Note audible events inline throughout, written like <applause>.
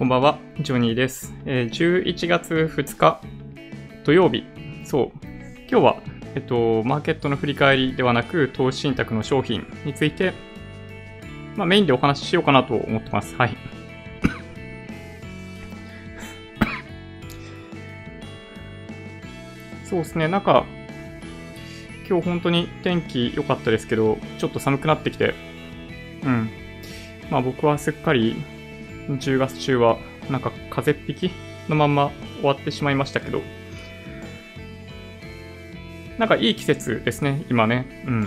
こんばんは、ジョニーです。えー11月2日土曜日、そう、今日は、えっと、マーケットの振り返りではなく、投資信託の商品について、まあ、メインでお話ししようかなと思ってます。はい。<coughs> そうですね、なんか、今日本当に天気良かったですけど、ちょっと寒くなってきて、うん。まあ僕はすっかり10月中はなんか風邪っ引きのまま終わってしまいましたけど、なんかいい季節ですね、今ね。うん。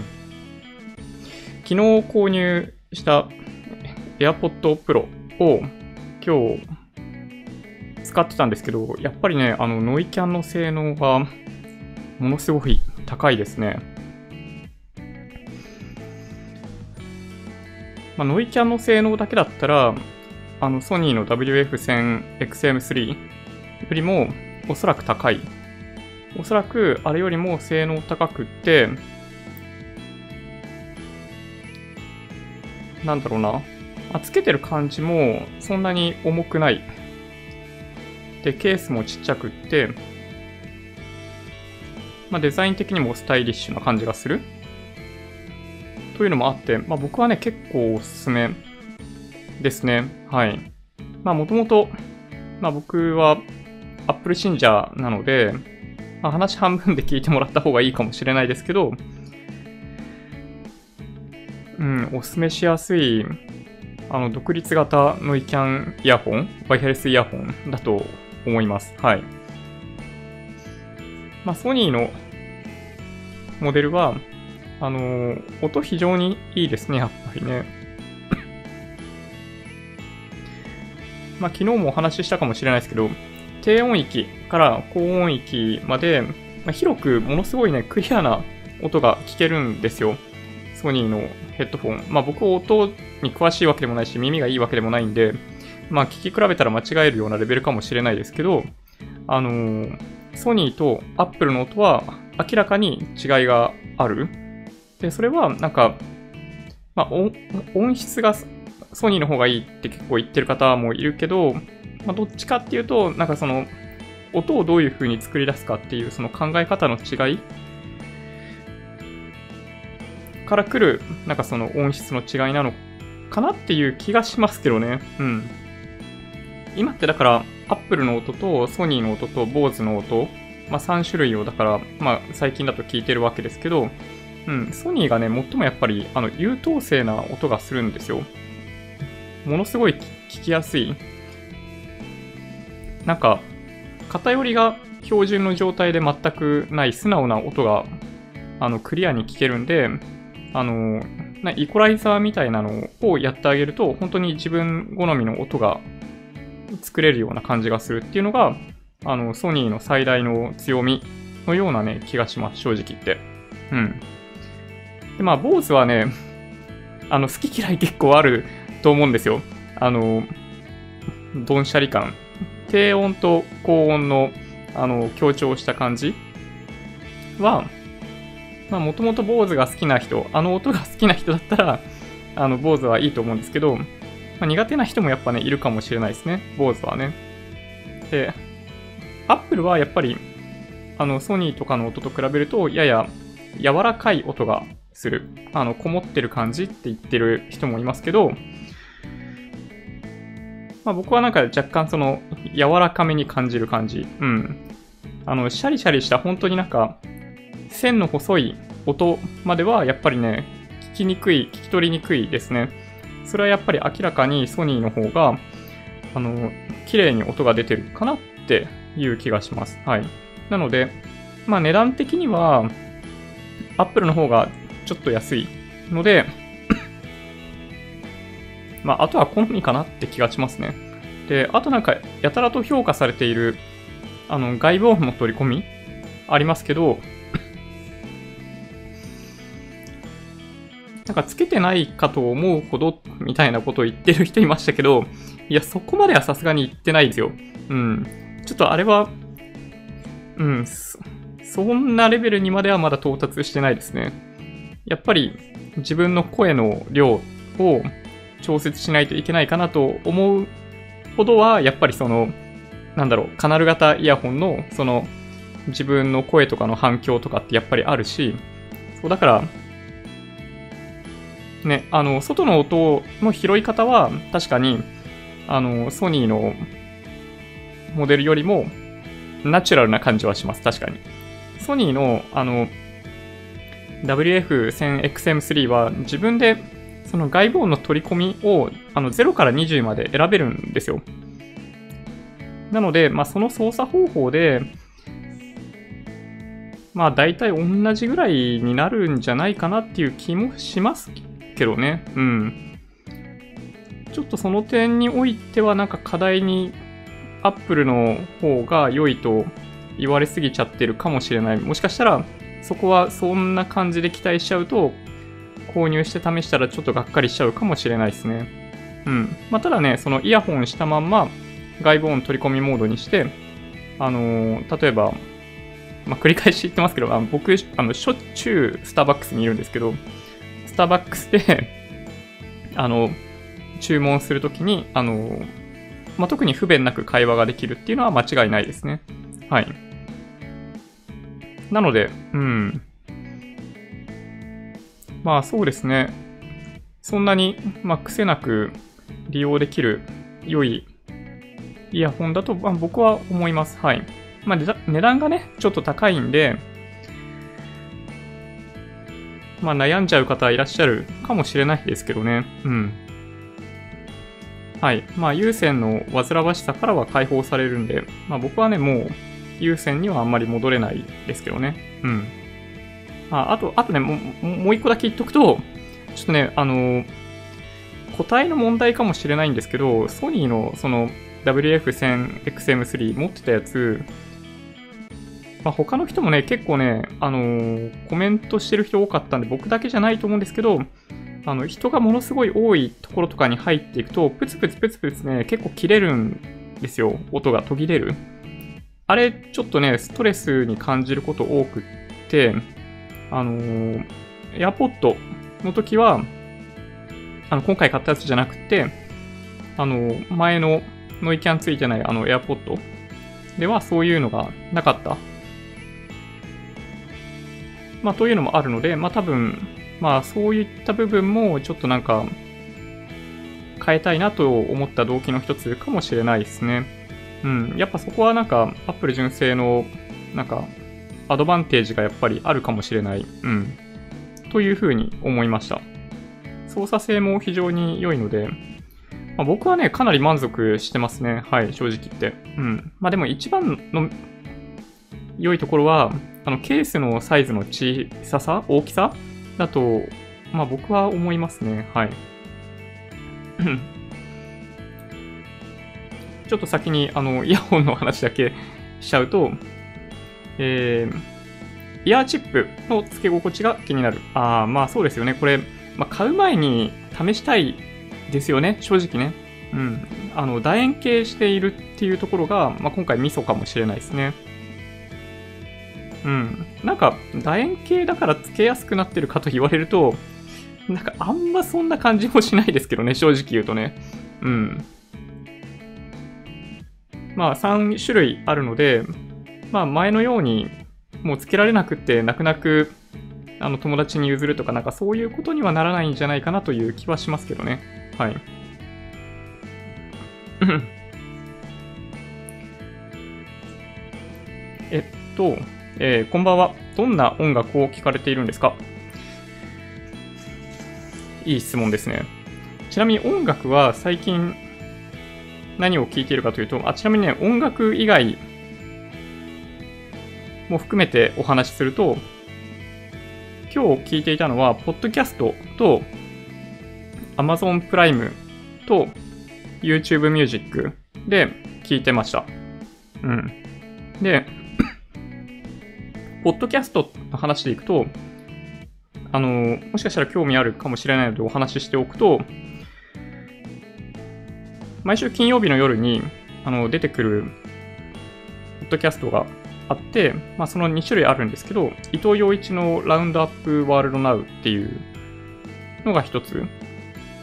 昨日購入した AirPod Pro を今日使ってたんですけど、やっぱりね、あのノイキャンの性能がものすごい高いですね。まあ、ノイキャンの性能だけだったら、あのソニーの WF1000XM3 よりもおそらく高い。おそらくあれよりも性能高くって、なんだろうな。あつけてる感じもそんなに重くない。で、ケースもちっちゃくって、まあ、デザイン的にもスタイリッシュな感じがする。というのもあって、まあ、僕はね、結構おすすめですね。はい。まあ、もともと、まあ、僕は Apple 信者なので、まあ、話半分で聞いてもらった方がいいかもしれないですけど、うん、おすすめしやすい、あの、独立型ノイキャンイヤホン、ワイヤレスイヤホンだと思います。はい。まあ、ソニーのモデルは、あの音非常にいいですね、やっぱりね。まあ、昨日もお話ししたかもしれないですけど、低音域から高音域まで、まあ、広くものすごいね、クリアな音が聞けるんですよ。ソニーのヘッドフォン。まあ、僕音に詳しいわけでもないし、耳がいいわけでもないんで、まあ、聞き比べたら間違えるようなレベルかもしれないですけど、あのーソニーとアップルの音は明らかに違いがある。で、それはなんか、まあ、音質がソニーの方がいいって結構言ってる方もいるけど、まあ、どっちかっていうと、なんかその、音をどういう風に作り出すかっていうその考え方の違いから来る、なんかその音質の違いなのかなっていう気がしますけどね。うん。今ってだから、アップルの音とソニーの音と BOSE の音、まあ3種類をだから、まあ最近だと聞いてるわけですけど、うん、ソニーがね、最もやっぱり、あの、優等生な音がするんですよ。ものすごい聞きやすい。なんか、偏りが標準の状態で全くない素直な音が、あの、クリアに聞けるんで、あの、なイコライザーみたいなのをやってあげると、本当に自分好みの音が作れるような感じがするっていうのが、あの、ソニーの最大の強みのようなね、気がします、正直言って。うん。で、まあ、坊主はね、あの、好き嫌い結構あると思うんですよ。あの、ドンシャリ感。低音と高音の、あの、強調した感じは、まあ、もともと坊主が好きな人、あの音が好きな人だったら、あの、坊主はいいと思うんですけど、まあ、苦手な人もやっぱね、いるかもしれないですね。坊主はね。で、アップルはやっぱり、あの、ソニーとかの音と比べると、やや柔らかい音がする。あの、こもってる感じって言ってる人もいますけど、まあ僕はなんか若干その、柔らかめに感じる感じ。うん。あの、シャリシャリした本当になんか、線の細い音まではやっぱりね、聞きにくい、聞き取りにくいですね。それはやっぱり明らかにソニーの方が、あの、綺麗に音が出てるかなっていう気がします。はい。なので、まあ値段的には、アップルの方がちょっと安いので、まああとは好みかなって気がしますね。で、あとなんか、やたらと評価されている、あの、外部音の取り込みありますけど、<clears throat> なんかつけてないかと思うほどみたいなことを言ってる人いましたけど、いや、そこまではさすがに言ってないですよ。うん。ちょっとあれは、うん、そそんなレベルにまではまだ到達してないですね。やっぱり自分の声の量を調節しないといけないかなと思うほどは、やっぱりその、なんだろう、カナル型イヤホンの、その、自分の声とかの反響とかってやっぱりあるし、そうだから、ね、あの、外の音の拾い方は、確かに、あの、ソニーのモデルよりも、ナチュラルな感じはします、確かに。ソニーの、あの、WF1000XM3 は自分でその外部音の取り込みをあの0から20まで選べるんですよ。なので、まあ、その操作方法で、まあ大体同じぐらいになるんじゃないかなっていう気もしますけどね。うん。ちょっとその点においてはなんか課題に Apple の方が良いと言われすぎちゃってるかもしれない。もしかしたらそこはそんな感じで期待しちゃうと購入して試したらちょっとがっかりしちゃうかもしれないですね。うん。まあ、ただね、そのイヤホンしたまんま外部音取り込みモードにして、あのー、例えば、まあ、繰り返し言ってますけど、あの僕、あの、しょっちゅうスターバックスにいるんですけど、スターバックスで <laughs> あの、注文するときに、あの、まあ、特に不便なく会話ができるっていうのは間違いないですね。はい。なので、うん。まあそうですね。そんなに、まあ、癖なく利用できる良いイヤホンだと、まあ、僕は思います。はい。まあ、値段がね、ちょっと高いんで、まあ、悩んじゃう方いらっしゃるかもしれないですけどね。うん。はい。まあ、有線の煩わしさからは解放されるんで、まあ、僕はね、もう、有線にはあんまり戻れないですけどね。うん。まあ、あと、あとね、もう、もう一個だけ言っとくと、ちょっとね、あの、個体の問題かもしれないんですけど、ソニーのその WF1000XM3 持ってたやつ、まあ、他の人もね、結構ね、あのー、コメントしてる人多かったんで、僕だけじゃないと思うんですけど、あの、人がものすごい多いところとかに入っていくと、プツプツプツプツね、結構切れるんですよ。音が途切れる。あれ、ちょっとね、ストレスに感じること多くって、あのー、AirPod の時は、あの、今回買ったやつじゃなくて、あの、前のノイキャンついてないあの AirPod ではそういうのがなかった。まあ、というのもあるので、まあ多分、まあそういった部分もちょっとなんか変えたいなと思った動機の一つかもしれないですね。うん、やっぱそこはなんか、アップル純正の、なんか、アドバンテージがやっぱりあるかもしれない。うん。というふうに思いました。操作性も非常に良いので、まあ、僕はね、かなり満足してますね。はい、正直言って。うん。まあでも一番の良いところは、あの、ケースのサイズの小ささ大きさ？だと、まあ僕は思いますね。はい。<coughs> ちょっと先にあのイヤホンの話だけしちゃうと、えー、イヤーチップの付け心地が気になる。ああ、まあそうですよね。これ、まあ、買う前に試したいですよね。正直ね。うん。あの、楕円形しているっていうところが、まあ、今回ミソかもしれないですね。うん。なんか、楕円形だから付けやすくなってるかと言われると、なんかあんまそんな感じもしないですけどね、正直言うとね。うん。まあ3種類あるので、まあ前のようにもうつけられなくって泣く泣くあの友達に譲るとかなんかそういうことにはならないんじゃないかなという気はしますけどね。はい。<laughs> えっと、えー、こんばんは。どんな音楽を聴かれているんですか？いい質問ですね。ちなみに音楽は最近何を聞いているかというと、あちなみにね、音楽以外も含めてお話しすると、今日聞いていたのは、ポッドキャストと Amazon プライムと YouTube Music で聞いてました。うん。で、<coughs> ポッドキャストの話でいくと、あの、もしかしたら興味あるかもしれないのでお話ししておくと、毎週金曜日の夜にあの出てくるポッドキャストがあって、まあ、その2種類あるんですけど、伊藤洋一のラウンドアップワールドナウっていうのが一つ。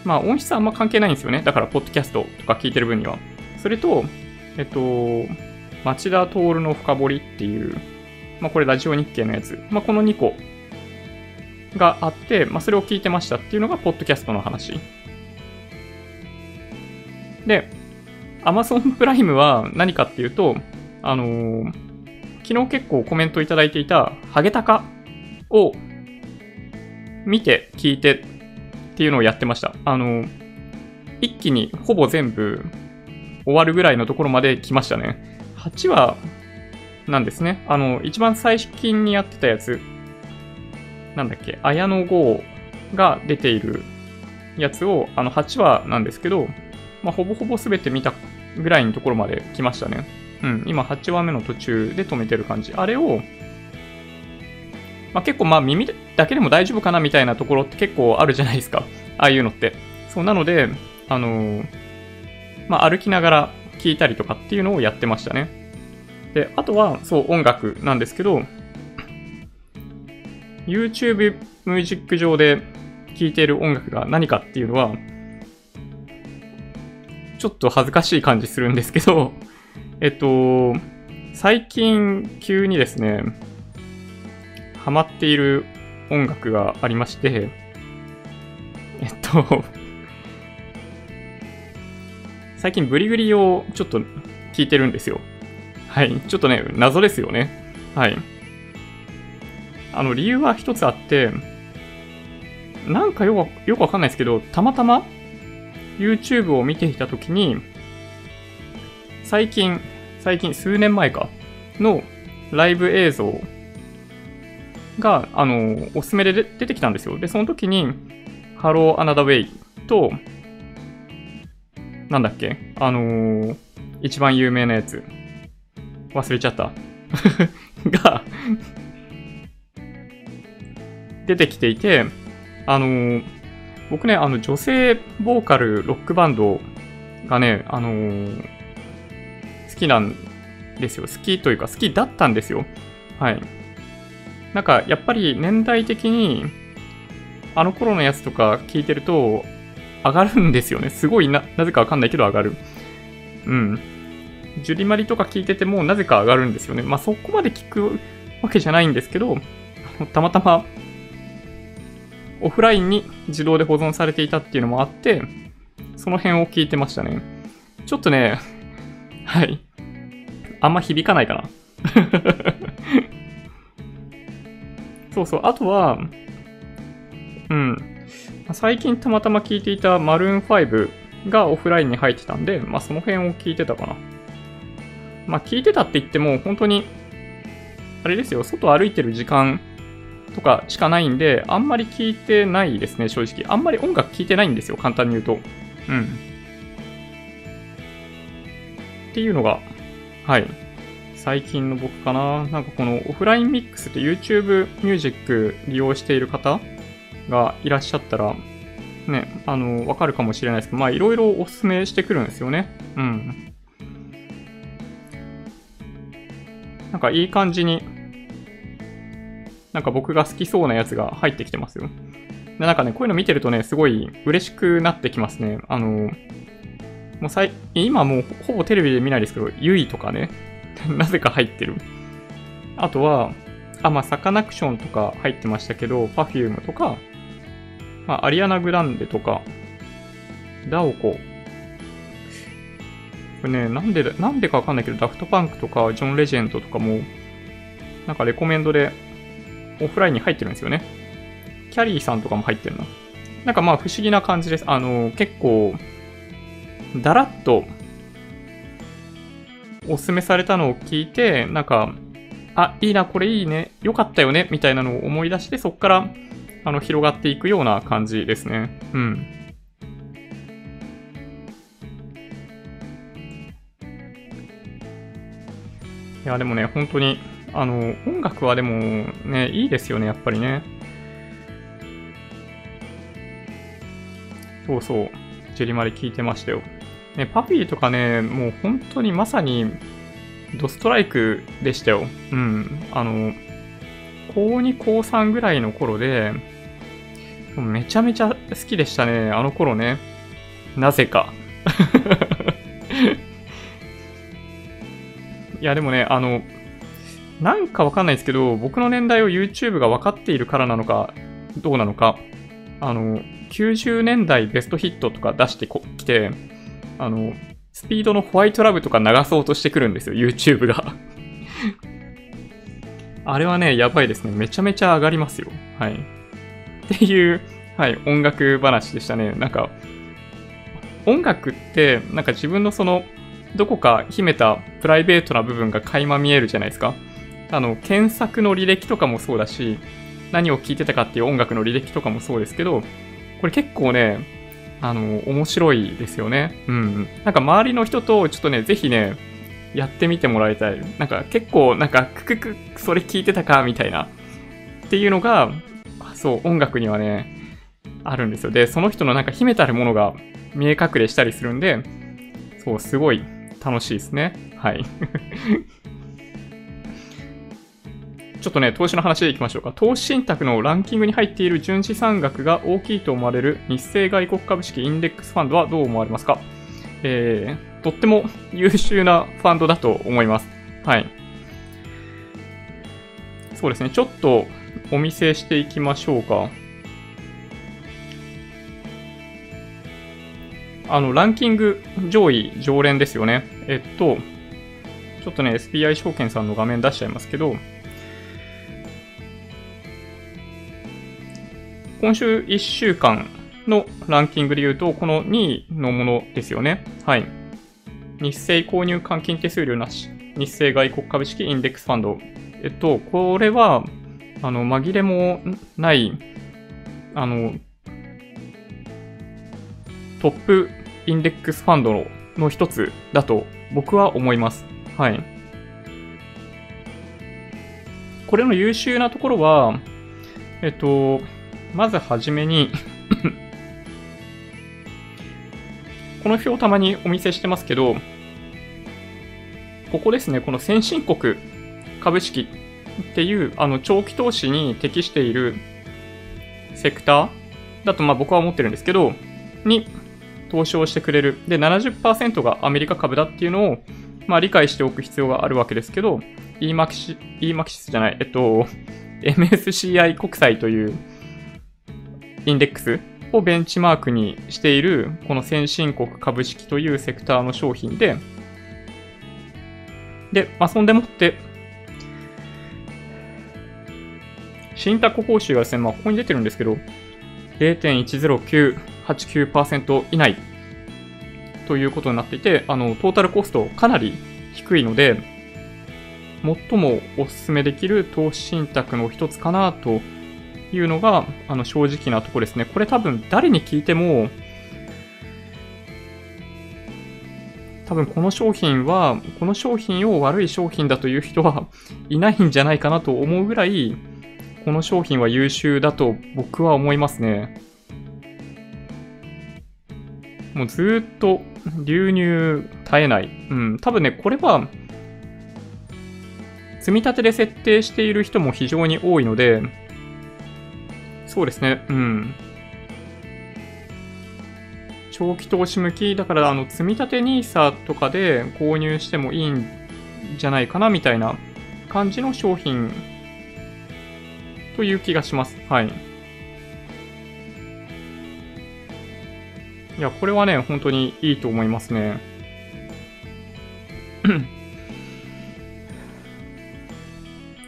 まあ、音質はあんま関係ないんですよね。だから、ポッドキャストとか聞いてる分には。それと、えっと、町田徹の深掘りっていう、まあこれラジオ日経のやつ。まあこの2個があって、まあそれを聞いてましたっていうのが、ポッドキャストの話。で、Amazon プライムは何かっていうと、あのー昨日結構コメントいただいていた、ハゲタカを見て聞いてっていうのをやってました。あの一気にほぼ全部終わるぐらいのところまで来ましたね。8話なんですね？あの、一番最近にやってたやつ、なんだっけ、綾野剛が出ているやつを、あの、8話なんですけど、まあ、ほぼほぼ全て見たぐらいのところまで来ましたね。うん、今8話目の途中で止めてる感じ。あれを、まあ、結構まあ耳だけでも大丈夫かなみたいなところって結構あるじゃないですか。<laughs> ああいうのって。そう、なので、あのーまあ、歩きながら聴いたりとかっていうのをやってましたね。で、あとは、そう、音楽なんですけど、YouTube ミュージック上で聴いている音楽が何かっていうのは、ちょっと恥ずかしい感じするんですけど、えっと、最近急にですね、ハマっている音楽がありまして、えっと、最近ブリグリをちょっと聞いてるんですよ。はい。ちょっとね、謎ですよね。はい。あの、理由は一つあって、なんかよくよくわかんないですけど、たまたま YouTube を見ていたときに、最近、最近、数年前か、のライブ映像が、あの、おすすめで出てきたんですよ。で、その時に、Hello Another Way と、なんだっけ？あのー一番有名なやつ。忘れちゃった。<laughs> が、出てきていて、あのー僕ね、あの、女性ボーカルロックバンドがね、あのーきなんですよ。好きというか、好きだったんですよ。はい。なんか、やっぱり年代的に、あの頃のやつとか聞いてると、上がるんですよね。すごいな、なぜかわかんないけど上がる。うん。ジュリマリとか聞いててもなぜか上がるんですよね。まあそこまで聞くわけじゃないんですけど、たまたまオフラインに自動で保存されていたっていうのもあって、その辺を聞いてましたね。ちょっとね、はい。あんま響かないかな。<laughs> そうそう。あとは、うん。最近たまたま聞いていたマルーン5がオフラインに入ってたんで、まあその辺を聞いてたかな。まあ聞いてたって言っても本当に、あれですよ、外歩いてる時間とかしかないんで、あんまり聞いてないですね、正直。あんまり音楽聞いてないんですよ、簡単に言うと。うん。っていうのが、はい。最近の僕かな。なんかこのオフラインミックスって YouTube ミュージック利用している方がいらっしゃったら、ね、あの、わかるかもしれないですけど、まあいろいろおすすめしてくるんですよね。うん。なんかいい感じに、なんか僕が好きそうなやつが入ってきてますよ。でなんかね、こういうの見てるとね、すごい嬉しくなってきますね。あの、もうさい今もうほぼテレビで見ないですけど、ユイとかね、<laughs> なぜか入ってる。あとは、あ、まあ、サカナクションとか入ってましたけど、Perfume とか、まあ、アリアナ・グランデとか、ダオコ。これね、なんで、なんでかわかんないけど、ダフトパンクとか、ジョン・レジェンドとかも、なんかレコメンドでオフラインに入ってるんですよね。キャリーさんとかも入ってるの。なんかまあ不思議な感じです。あの、結構、だらっと、おすすめされたのを聞いて、なんか、あ、いいな、これいいね、よかったよね、みたいなのを思い出して、そこから、あの、広がっていくような感じですね。うん。いや、でもね、本当に、あの、音楽はでもね、いいですよね、やっぱりね。そうそう、ジェリマリ聞いてましたよ。ね、パピーとかね、もう本当にまさにドストライクでしたよ。うん。あの、高2、高3ぐらいの頃で、めちゃめちゃ好きでしたね、あの頃ね。なぜか。<laughs> いや、でもね、あの、なんかわかんないですけど、僕の年代を YouTube が分かっているからなのか、どうなのか、あの、90年代ベストヒットとか出してきて、あの、スピードのホワイトラブとか流そうとしてくるんですよ、YouTube が <laughs> あれはね、やばいですね。めちゃめちゃ上がりますよ。はい。っていう、はい、音楽話でしたね。なんか、音楽って、なんか自分のその、どこか秘めたプライベートな部分が垣間見えるじゃないですか。あの、検索の履歴とかもそうだし、何を聴いてたかっていう音楽の履歴とかもそうですけど、これ結構ね、あの、面白いですよね。うん。なんか周りの人とちょっとね、ぜひね、やってみてもらいたい。なんか結構、なんか、ククク、それ聞いてたかみたいな。っていうのが、そう、音楽にはね、あるんですよ。で、その人のなんか秘めたるものが見え隠れしたりするんで、そう、すごい楽しいですね。はい。ちょっとね、投資の話でいきましょうか。投資信託のランキングに入っている純資産額が大きいと思われる日清外国株式インデックスファンドはどう思われますか？えー、とっても優秀なファンドだと思います。はい。そうですね、ちょっとお見せしていきましょうか。あの、ランキング上位常連ですよね。えっと、ちょっとね、SBI 証券さんの画面出しちゃいますけど、今週1週間のランキングで言うと、この2位のものですよね。はい。日清購入換金手数料なし。日清外国株式インデックスファンド。えっと、これは、あの、紛れもない、あの、トップインデックスファンドの一つだと僕は思います。はい。これの優秀なところは、えっと、まずはじめに <laughs> この表をたまにお見せしてますけど、ここですね、この先進国株式っていう、あの、長期投資に適しているセクターだと、まあ僕は思ってるんですけど、に投資をしてくれる。で、70%がアメリカ株だっていうのを、まあ理解しておく必要があるわけですけど、EMAXIS、EMAXIS じゃない、えっと、MSCI 国債というインデックスをベンチマークにしている、この先進国株式というセクターの商品で、で、まあ、そんでもって、信託報酬がですね、まあ、ここに出てるんですけど、0.10989%以内ということになっていて、あの、トータルコストかなり低いので、最もお勧めできる投資信託の一つかなというのが、あの、正直なとこですね。これ多分誰に聞いても、多分この商品は、この商品を悪い商品だという人はいないんじゃないかなと思うぐらい、この商品は優秀だと僕は思いますね。もうずっと流入絶えない。うん、多分ね、これは、積み立てで設定している人も非常に多いので、そうですね。うん。長期投資向き、だからあの積立 NISA とかで購入してもいいんじゃないかなみたいな感じの商品という気がします。はい。いや、これはね、本当にいいと思いますね。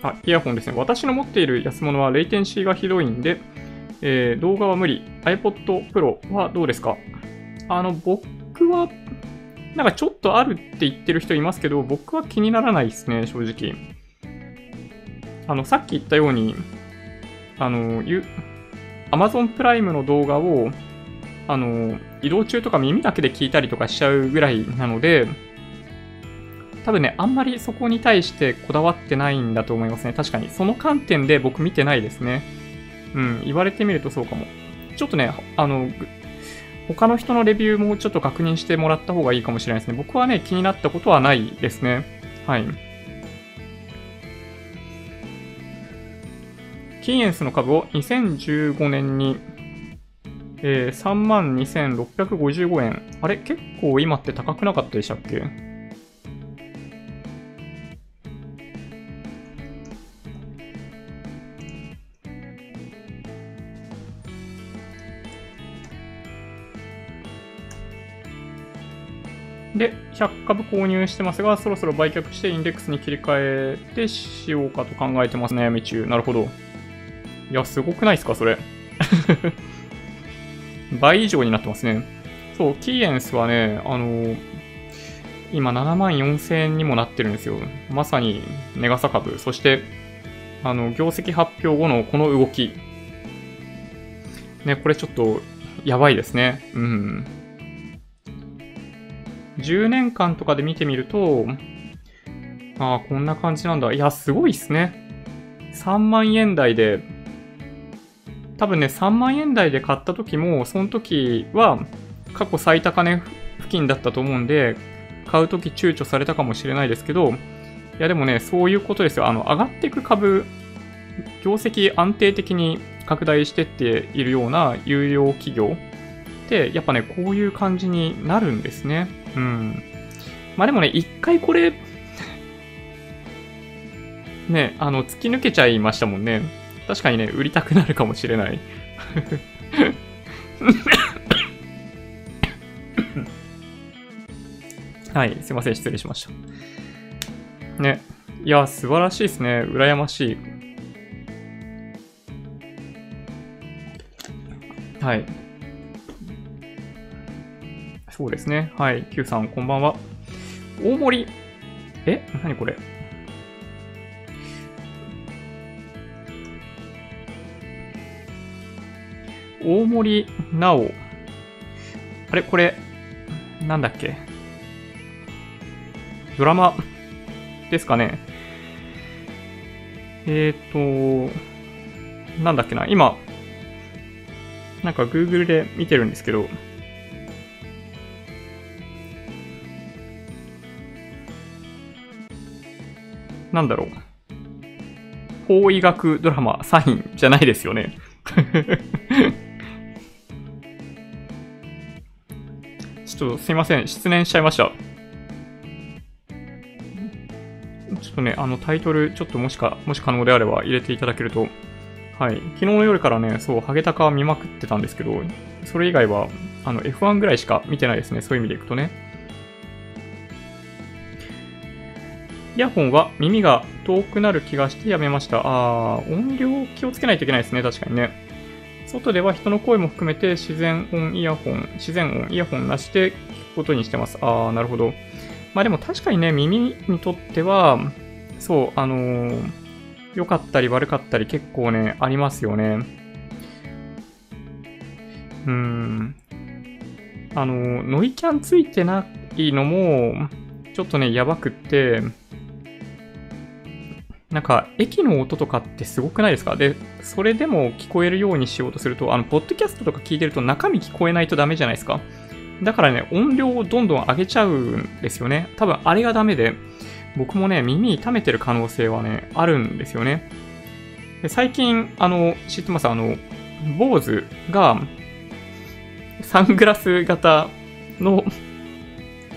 あ、イヤホンですね。私の持っている安物はレイテンシーがひどいんで、えー、動画は無理。iPod Pro はどうですか？あの、僕は、なんかちょっとあるって言ってる人いますけど、僕は気にならないですね、正直。あの、さっき言ったように、あの、Amazon プライムの動画を、あの、移動中とか耳だけで聞いたりとかしちゃうぐらいなので、多分ね、あんまりそこに対してこだわってないんだと思いますね。確かに。その観点で僕見てないですね。うん、言われてみるとそうかも。ちょっとね、あの、他の人のレビューもちょっと確認してもらった方がいいかもしれないですね。僕はね、気になったことはないですね。はい。キーエンスの株を2015年に、えー、32,655円。あれ？結構今って高くなかったでしたっけ？で、100株購入してますが、そろそろ売却してインデックスに切り替えてしようかと考えてますね、道中。なるほど。いや、すごくないですか、それ。<laughs> 倍以上になってますね。そう、キーエンスはね、あの、今7万4000円にもなってるんですよ。まさにネガサ株。そして、あの、業績発表後のこの動き。ね、これちょっとやばいですね。うん。10年間とかで見てみると、ああ、こんな感じなんだ。いや、すごいっすね。3万円台で、多分ね、3万円台で買った時も、その時は過去最高値付近だったと思うんで、買う時躊躇されたかもしれないですけど、いやでもね、そういうことですよ。あの、上がっていく株、業績安定的に拡大してっているような有料企業って、やっぱね、こういう感じになるんですね。うん。まあでもね、一回これ <laughs> ね、あの、突き抜けちゃいましたもんね。確かにね、売りたくなるかもしれない <laughs> はい、すいません、失礼しました。ね。いや、素晴らしいですね。羨ましい。はい。そうですね。はい。Q さん、こんばんは。大森。え？何これ？大森直。あれ？これ、なんだっけ？ドラマ？ですかね。えっ、ー、と、なんだっけな。今、なんか Google で見てるんですけど、なんだろう。法医学ドラマ、サインじゃないですよね。<laughs> ちょっとすいません、失念しちゃいました。ちょっとね、あのタイトル、ちょっともしか、もし可能であれば入れていただけると、はい。昨日の夜からね、そう、ハゲタカ見まくってたんですけど、それ以外は、あの、F1 ぐらいしか見てないですね。そういう意味でいくとね。イヤホンは耳が遠くなる気がしてやめました。あー、音量気をつけないといけないですね。確かにね。外では人の声も含めて自然音イヤホン、自然音イヤホンなしで聞くことにしてます。あー、なるほど。まあでも確かにね、耳にとっては、そう、あのー、良かったり悪かったり結構ね、ありますよね。うーん。あのー、ノイキャンついてないのも、ちょっとね、やばくって、なんか、駅の音とかってすごくないですか？で、それでも聞こえるようにしようとすると、あの、ポッドキャストとか聞いてると中身聞こえないとダメじゃないですか？だからね、音量をどんどん上げちゃうんですよね。多分あれがダメで、僕もね、耳痛めてる可能性はね、あるんですよね。で最近、あの、知ってます？あの、坊主が、サングラス型の、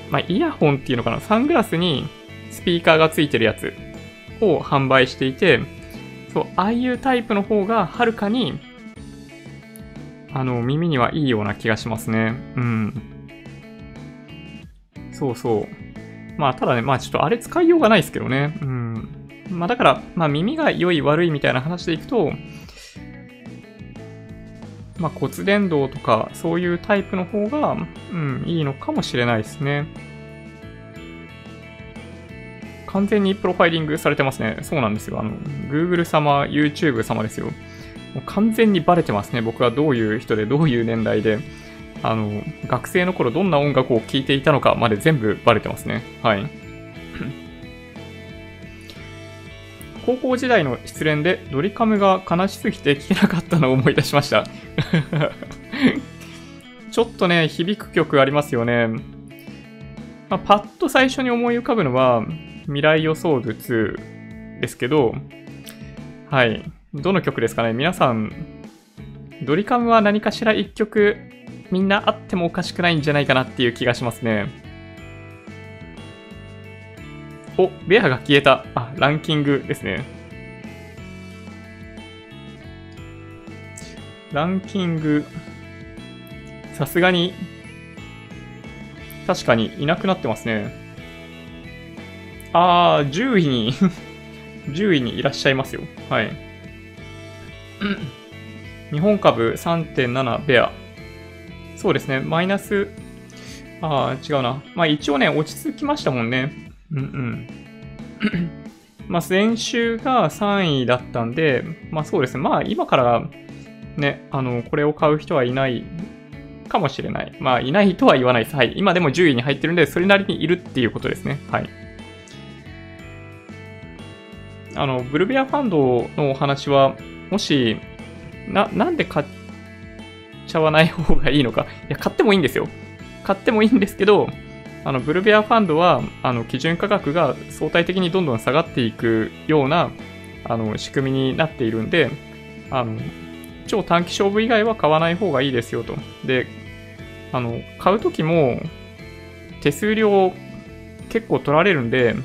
ま、イヤホンっていうのかな？サングラスにスピーカーがついてるやつを販売していて、そう、ああいうタイプの方がはるかに、あの、耳にはいいような気がしますね。うん。そうそう。まあ、ただね、まあちょっとあれ使いようがないですけどね。うん。まあだから、まあ耳が良い悪いみたいな話でいくと、まあ骨伝導とかそういうタイプの方が、うん、いいのかもしれないですね。完全にプロファイリングされてますね。そうなんですよ。あの、Google 様、YouTube 様ですよ。もう完全にバレてますね。僕がどういう人で、どういう年代で、あの、学生の頃どんな音楽を聴いていたのかまで全部バレてますね。はい。<clears throat> 高校時代の失恋でドリカムが悲しすぎて聴けなかったのを思い出しました <laughs> ちょっとね、響く曲ありますよね。まあ、パッと最初に思い浮かぶのは、未来予想図2ですけど、はい。どの曲ですかね？皆さん、ドリカムは何かしら一曲みんなあってもおかしくないんじゃないかなっていう気がしますね。お、ベアが消えた。あ、ランキングですね。ランキング、さすがに確かにいなくなってますね。あー、10位に10位にいらっしゃいますよ。はい。日本株3.7ベア。そうですね、マイナス、ああ、違うな。まあ一応ね、落ち着きましたもんね。うんうん。<coughs> まあ先週が3位だったんで、まあそうですね、まあ今からね、あの、これを買う人はいないかもしれない。まあいないとは言わないです。はい。今でも10位に入ってるんで、それなりにいるっていうことですね。はい。あの、ブルベアファンドのお話は、もし、な、なんで買っちゃわない方がいいのか。いや、買ってもいいんですよ。買ってもいいんですけど、あの、ブルベアファンドは、あの、基準価格が相対的にどんどん下がっていくような、あの、仕組みになっているんで、あの、超短期勝負以外は買わない方がいいですよと。で、あの、買うときも、手数料結構取られるんで、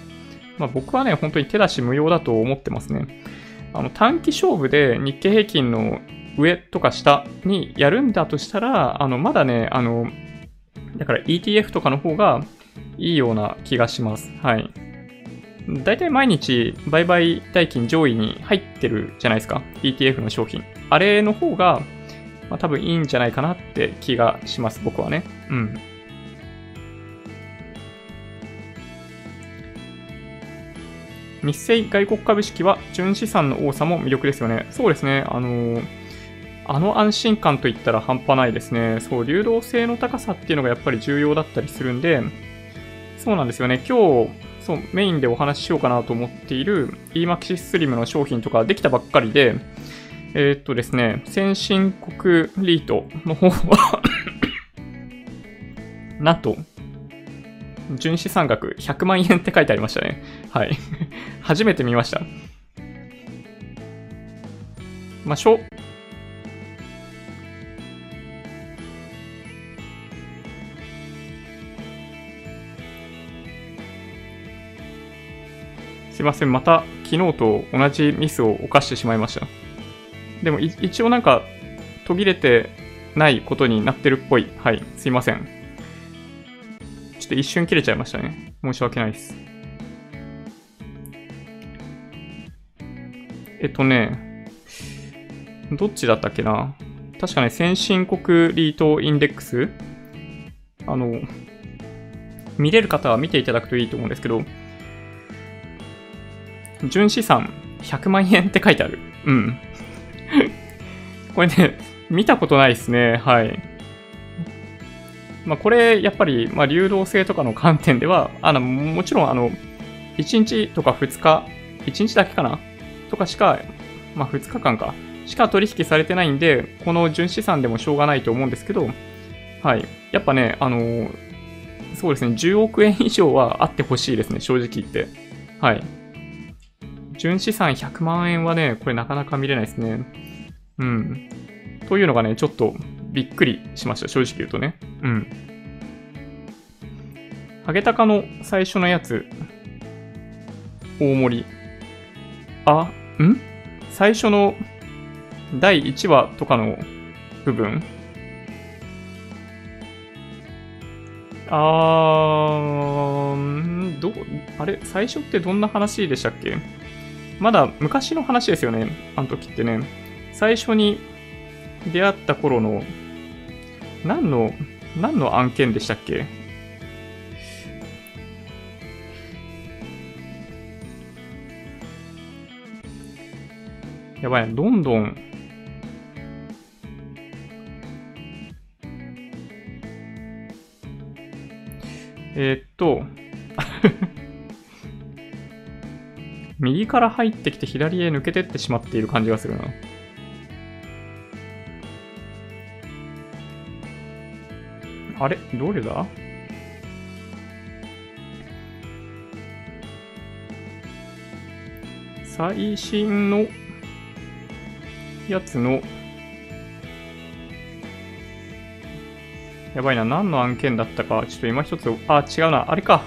まあ、僕はね、本当に手出し無用だと思ってますね。あの短期勝負で日経平均の上とか下にやるんだとしたら、あのまだね、あのだから ETF とかの方がいいような気がします。はい。だいたい毎日売買代金上位に入ってるじゃないですか。ETF の商品。あれの方が、まあ、多分いいんじゃないかなって気がします。僕はね。うん。日清外国株式は純資産の多さも魅力ですよね。そうですね。あのー、あの安心感といったら半端ないですね。そう、流動性の高さっていうのがやっぱり重要だったりするんで、そうなんですよね。今日、そう、メインでお話ししようかなと思っている eMaxis Slim の商品とかできたばっかりで、えー、っとですね、先進国リートの方はなんと、純資産額100万円って書いてありましたね。はい。<laughs> 初めて見ました。まあ、しょ、すいません。また昨日と同じミスを犯してしまいました。でも一応なんか途切れてないことになってるっぽい。はい。すいません。と一瞬切れちゃいましたね。申し訳ないです。えっとね、どっちだったっけな？確かね、先進国リートインデックス？あの、見れる方は見ていただくといいと思うんですけど、純資産100万円って書いてある。うん。<laughs> これね、見たことないですね。はい。まあ、これ、やっぱり、まあ、流動性とかの観点では、あの、もちろん、あの、1日とか2日、1日だけかなとかしか、まあ、2日間か、しか取引されてないんで、この純資産でもしょうがないと思うんですけど、はい。やっぱね、あのそうですね、10億円以上はあってほしいですね、正直言って。はい。純資産100万円はね、これなかなか見れないですね。うん。というのがね、ちょっとびっくりしました、正直言うとね。うん。ハゲタカの最初のやつ、大盛り。あ、ん？最初の第1話とかの部分？あー、ど、あれ？最初ってどんな話でしたっけ？まだ昔の話ですよね、あの時ってね。最初に出会った頃の何の、何の案件でしたっけ？やばい、どんどん、えー、っと、<laughs> 右から入ってきて左へ抜けてってしまっている感じがするな。あれ？どれだ？最新のやつのやばいな、何の案件だったか、ちょっと今一つ、あ、違うな、あれか。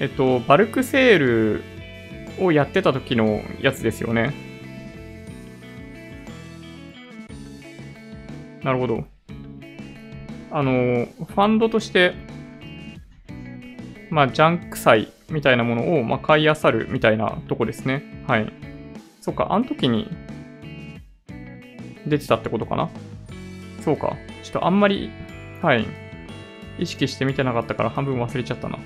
えっと、バルクセールをやってた時のやつですよね。なるほど。あの、ファンドとしてまあ、ジャンク債みたいなものを、まあ、買い漁るみたいなとこですね。はい。そっか、あの時に出てたってことかな。そうか。ちょっとあんまり、はい。意識して見てなかったから半分忘れちゃったな。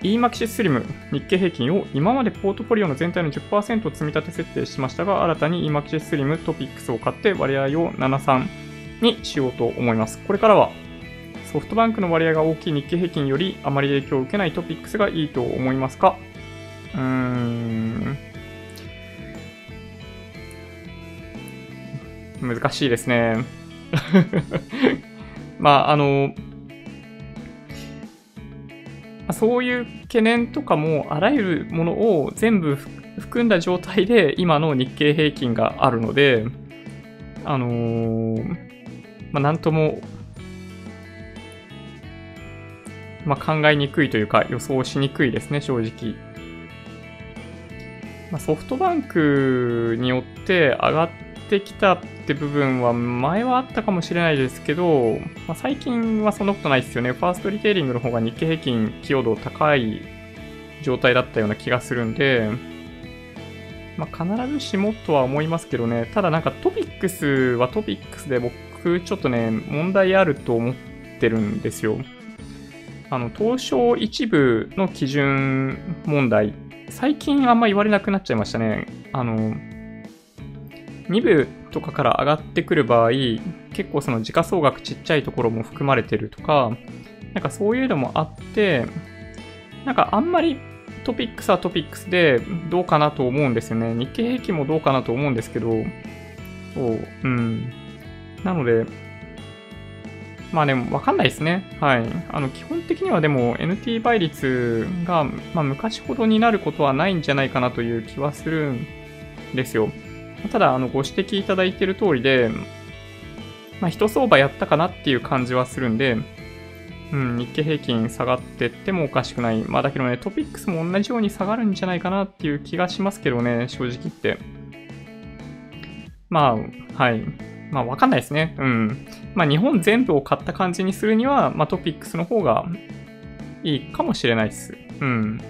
EMAXIS Slim 日経平均を今までポートフォリオの全体の10%を積み立て設定しましたが、新たに EMAXIS Slim トピックスを買って割合を73にしようと思います。これからはソフトバンクの割合が大きい日経平均よりあまり影響を受けないトピックスがいいと思いますか？うーん。難しいですね。<laughs> まあ、あの、そういう懸念とかもあらゆるものを全部含んだ状態で今の日経平均があるので、あのー、まあ、なんとも、まあ、考えにくいというか予想しにくいですね、正直。まあ、ソフトバンクによって上がってきたって部分は前はあったかもしれないですけど、まあ、最近はそんなことないですよね。ファーストリテイリングの方が日経平均寄与度高い状態だったような気がするんで、まあ、必ずしもとは思いますけどね、ただなんかトピックスはトピックスで僕ちょっとね、問題あると思ってるんですよ。あの、東証一部の基準問題、最近あんま言われなくなっちゃいましたね。あの、2部とかから上がってくる場合、結構その時価総額ちっちゃいところも含まれてるとか、なんかそういうのもあって、なんかあんまりトピックスはトピックスでどうかなと思うんですよね。日経平均もどうかなと思うんですけど、そう、うん。なので、まあでもわかんないですね。はい。あの、基本的にはでも NT 倍率が、まあ昔ほどになることはないんじゃないかなという気はするんですよ。ただ、あの、ご指摘いただいている通りで、まあ、一相場やったかなっていう感じはするんで、うん、日経平均下がってってもおかしくない。まあだけどね、トピックスも同じように下がるんじゃないかなっていう気がしますけどね、正直言って。まあ、はい。まあわかんないですね。うん。まあ日本全部を買った感じにするには、まあトピックスの方がいいかもしれないです。うん。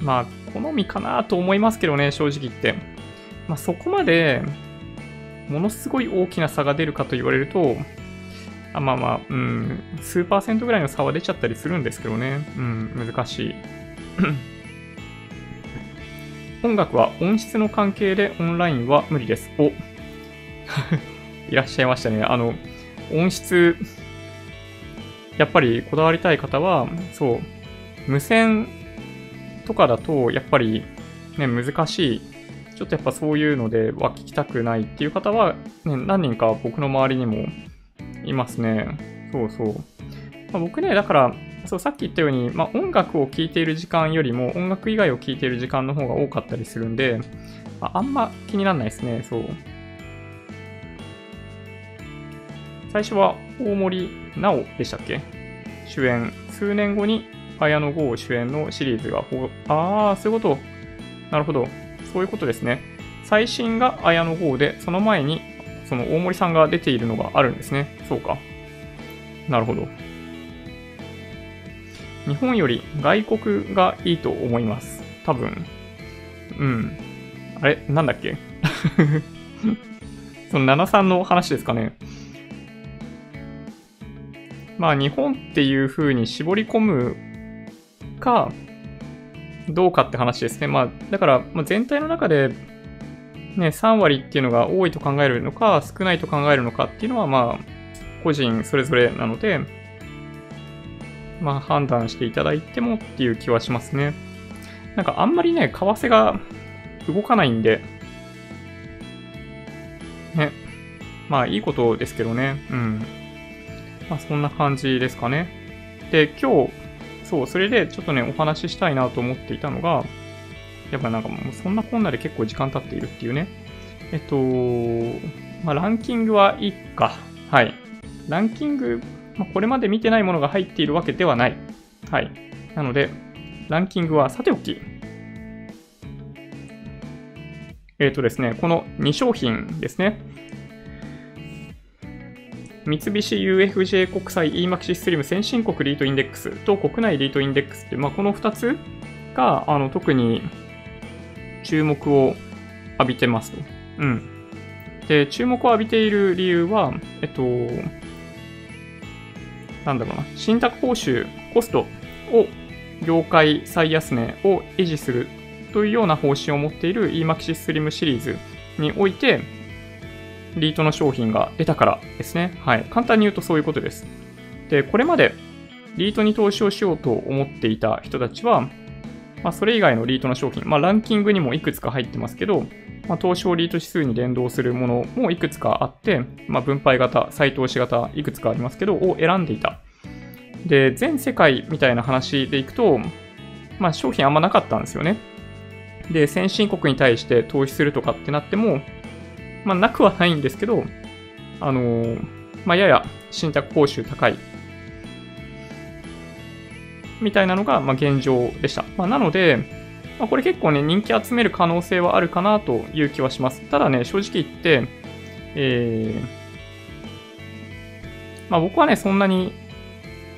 まあ、好みかなと思いますけどね、正直言って。まあ、そこまで、ものすごい大きな差が出るかと言われると、あまあまあ、うん、数パーセントぐらいの差は出ちゃったりするんですけどね。うん、難しい。<coughs> 音楽は音質の関係でオンラインは無理です。おいらっしゃいましたね。あの、音質、やっぱりこだわりたい方は、そう、無線とかだと、やっぱりね、難しいちょっとやっぱそういうのでは聞きたくないっていう方は、ね、何人か僕の周りにもいますね。そうそう。まあ、僕ね、だから、そうさっき言ったように、まあ、音楽を聴いている時間よりも音楽以外を聴いている時間の方が多かったりするんで、まあ、あんま気にならないですね、そう。最初は大森直でしたっけ？主演。数年後に綾野剛主演のシリーズが、ああ、そういうこと。なるほど。そういうことですね。最新が綾野剛で、その前にその大森さんが出ているのがあるんですね。そうか。なるほど。日本より外国がいいと思います。多分。うん。あれ？なんだっけ？<laughs> その73の話ですかね。まあ日本っていう風に絞り込むか、どうかって話ですね。まあ、だから、ま、全体の中で、ね、3割っていうのが多いと考えるのか、少ないと考えるのかっていうのは、まあ、個人それぞれなので、まあ、判断していただいてもっていう気はしますね。なんかあんまりね、為替が動かないんで、ね。まあ、いいことですけどね。うん。まあ、そんな感じですかね。で、今日、そう、それでちょっとね、お話ししたいなと思っていたのが、やっぱなんかもうそんなこんなで結構時間経っているっていうね。えっと、まあ、ランキングはいいか。はい。ランキング、まあ、これまで見てないものが入っているわけではない。はい。なので、ランキングはさておき。えっ、とですね、この2商品ですね。三菱 UFJ 国際 EMAXI スリム先進国リートインデックスと国内リートインデックスって、まあ、この2つがあの特に注目を浴びてますと。うん。で、注目を浴びている理由は、えっと、なんだろうな、信託報酬、コストを業界最安値を維持するというような方針を持っている EMAXI Slim シリーズにおいて、リートの商品が出たからですね。はい。簡単に言うとそういうことです。で、これまでリートに投資をしようと思っていた人たちは、まあ、それ以外のリートの商品、まあ、ランキングにもいくつか入ってますけど、まあ、東証リート指数に連動するものもいくつかあって、まあ、分配型、再投資型、いくつかありますけど、を選んでいた。で、全世界みたいな話でいくと、まあ、商品あんまなかったんですよね。で、先進国に対して投資するとかってなっても、まあ、なくはないんですけど、あのー、まあ、やや信託報酬高いみたいなのが、まあ、現状でした。まあ、なので、まあ、これ結構ね、人気集める可能性はあるかなという気はします。ただね、正直言って、えー、まあ、僕はね、そんなに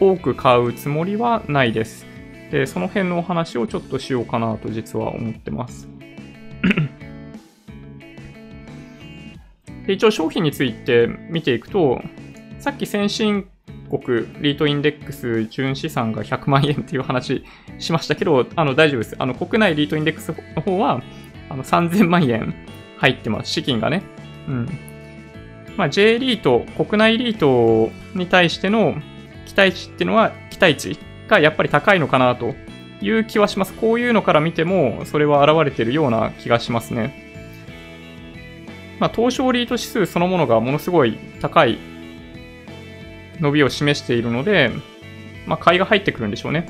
多く買うつもりはないです。で、その辺のお話をちょっとしようかなと実は思ってます。で一応商品について見ていくと、さっき先進国リートインデックス純資産が100万円っていう話しましたけど、あの大丈夫です。あの国内リートインデックスの方はあの3000万円入ってます。資金がね。うん。まあ、J リート、国内リートに対しての期待値っていうのは、期待値がやっぱり高いのかなという気はします。こういうのから見ても、それは現れてるような気がしますね。まあ、東証リート指数そのものがものすごい高い伸びを示しているので、まあ、買いが入ってくるんでしょうね。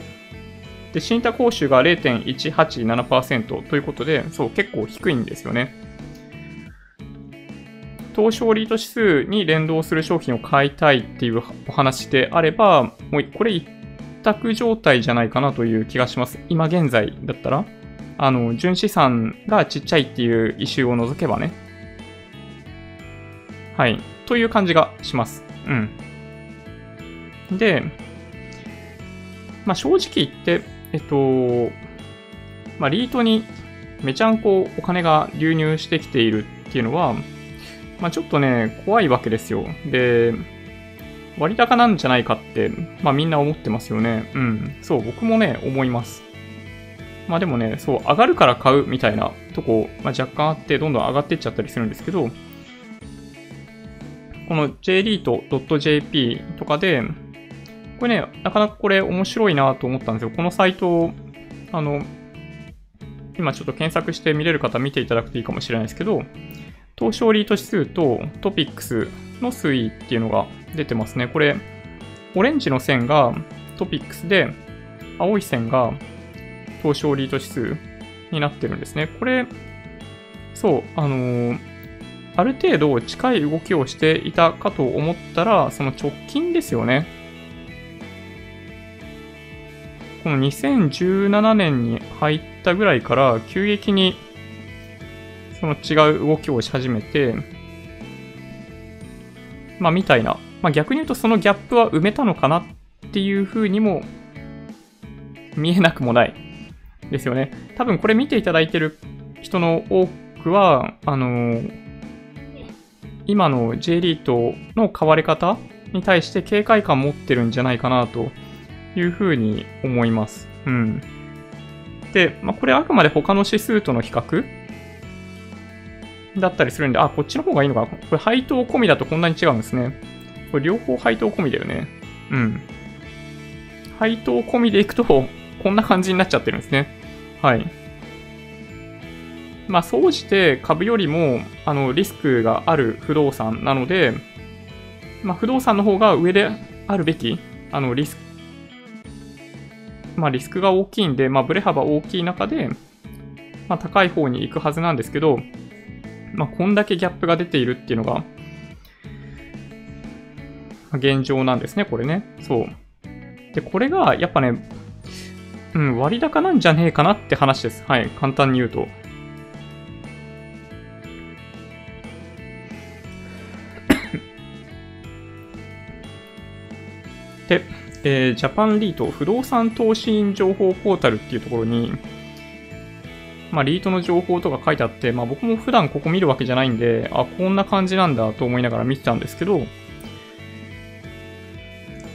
で、信託報酬が0.187%ということで、そう、結構低いんですよね。東証リート指数に連動する商品を買いたいっていうお話であれば、もうこれ一択状態じゃないかなという気がします。今現在だったら。あの、純資産がちっちゃいっていうイシューを除けばね。はい。という感じがします。うん。で、まあ、正直言って、えっと、まあ、リートにめちゃんこお金が流入してきているっていうのは、まあ、ちょっとね、怖いわけですよ。で、割高なんじゃないかって、まあみんな思ってますよね。うん。そう、僕もね、思います。まあでもね、そう、上がるから買うみたいなとこ、まあ、若干あって、どんどん上がっていっちゃったりするんですけど、この jlead.jp とかで、これね、なかなかこれ面白いなと思ったんですよ。このサイトを、あの、今ちょっと検索して見れる方見ていただくといいかもしれないですけど、東証リート指数とトピックスの推移っていうのが出てますね。これ、オレンジの線がトピックスで、青い線が東証リート指数になってるんですね。これ、そう、あのー、ある程度近い動きをしていたかと思ったら、その直近ですよね。この2017年に入ったぐらいから急激にその違う動きをし始めて、まあみたいな。まあ逆に言うとそのギャップは埋めたのかなっていう風にも見えなくもないですよね。多分これ見ていただいてる人の多くは、あの今の J リートの買われ方に対して警戒感持ってるんじゃないかなというふうに思います。うん。で、まあ、これあくまで他の指数との比較だったりするんで、あ、こっちの方がいいのか。これ配当込みだとこんなに違うんですね。これ両方配当込みだよね。うん。配当込みでいくと、こんな感じになっちゃってるんですね。はい。まあ、総じて株よりも、あの、リスクがある不動産なので、まあ、不動産の方が上であるべき、あの、リスク、まあ、リスクが大きいんで、まあ、ブレ幅大きい中で、まあ、高い方に行くはずなんですけど、まあ、こんだけギャップが出ているっていうのが、現状なんですね、これね。そう。で、これが、やっぱね、うん、割高なんじゃねえかなって話です。はい、簡単に言うと。えー、ジャパンリート不動産投資員情報ポータルっていうところに、まあ、リートの情報とか書いてあって、まあ、僕も普段ここ見るわけじゃないんで、あ、こんな感じなんだと思いながら見てたんですけど、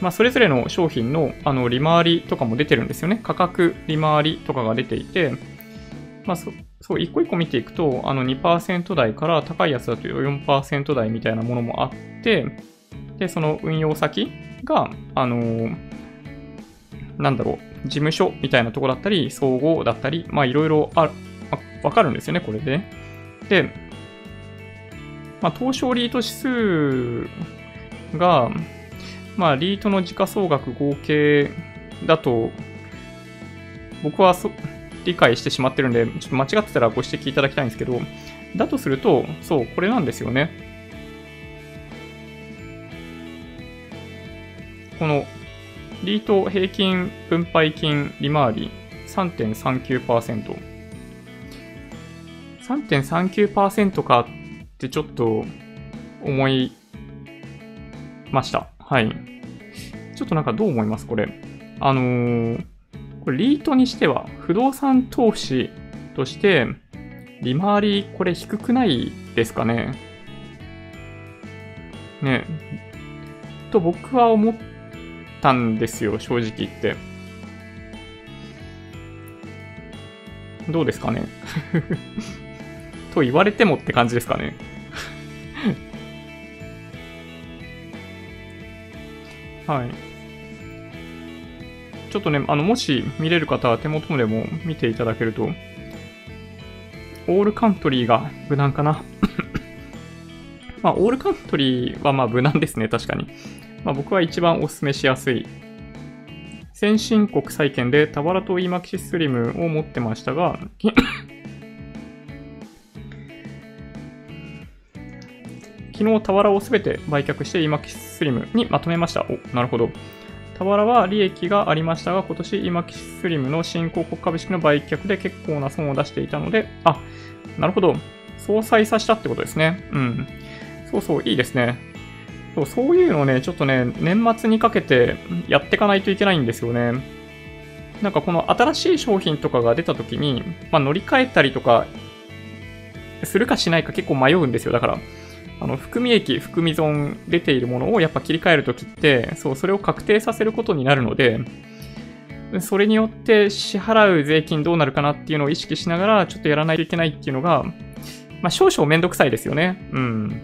まあ、それぞれの商品のあの利回りとかも出てるんですよね。価格利回りとかが出ていて、まあ、そそう、一個一個見ていくと、あの2%台から高いやつだと4%台みたいなものもあって、で、その運用先が、あのー、なんだろう、事務所みたいなとこだったり、総合だったり、まあいろいろあわかるんですよね、これで。で、まあ、東証リート指数が、まあ、リートの時価総額合計だと、僕はそ理解してしまってるんで、ちょっと間違ってたらご指摘いただきたいんですけど、だとすると、そう、これなんですよね。この、リート平均分配金利回り3.39%。3.39%かってちょっと思いました。はい。ちょっとなんかどう思いますこれ。あのー、これリートにしては不動産投資として利回りこれ低くないですかねね。と僕は思ったんですよ、正直言って。どうですかね？<laughs> と言われてもって感じですかね？<laughs> はい。ちょっとね、あの、もし見れる方は手元でも見ていただけると、オールカントリーが無難かな <coughs> まあ、オールカントリーはまあ無難ですね、確かに。まあ、僕は一番お勧めしやすい。先進国債券でタバラと EMAX スリムを持ってましたが、<coughs> 昨日、タワラをすべて売却して EMAX スリムにまとめました。お、なるほど。タワラは利益がありましたが、今年今キスリムの新興国株式の売却で結構な損を出していたので、あ、なるほど。相殺させたってことですね。うん。そうそう、いいですね。そうそういうのをね、ちょっとね、年末にかけてやっていかないといけないんですよね。なんかこの新しい商品とかが出た時に、まあ、乗り換えたりとかするかしないか結構迷うんですよ。だから、あの、含み益、含み損出ているものをやっぱ切り替えるときって、そう、それを確定させることになるので、それによって支払う税金どうなるかなっていうのを意識しながら、ちょっとやらないといけないっていうのが、まあ、少々めんどくさいですよね。うん。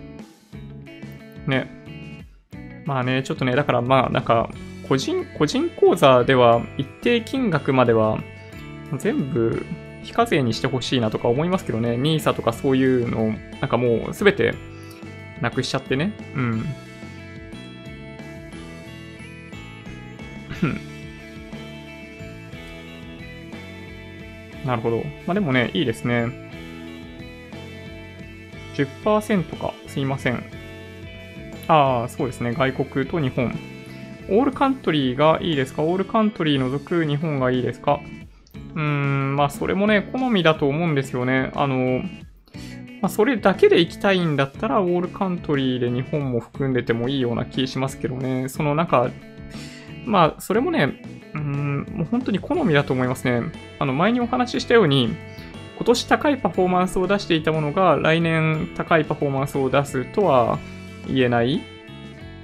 ね。まあね、ちょっとね、だからまあ、なんか、個人、個人口座では一定金額までは全部非課税にしてほしいなとか思いますけどね、NISA とかそういうの、なんかもうすべてなくしちゃってね。うん。なるほど。まあでもね、いいですね。10%か。すいません。ああ、そうですね。外国と日本。オールカントリーがいいですか？オールカントリー除く日本がいいですか？うーん、まあそれもね、好みだと思うんですよね。あの、まあ、それだけで行きたいんだったら、オールカントリーで日本も含んでてもいいような気しますけどね。そのなんか、まあ、それもね、うん、もう本当に好みだと思いますね。あの、前にお話ししたように、今年高いパフォーマンスを出していたものが、来年高いパフォーマンスを出すとは言えない。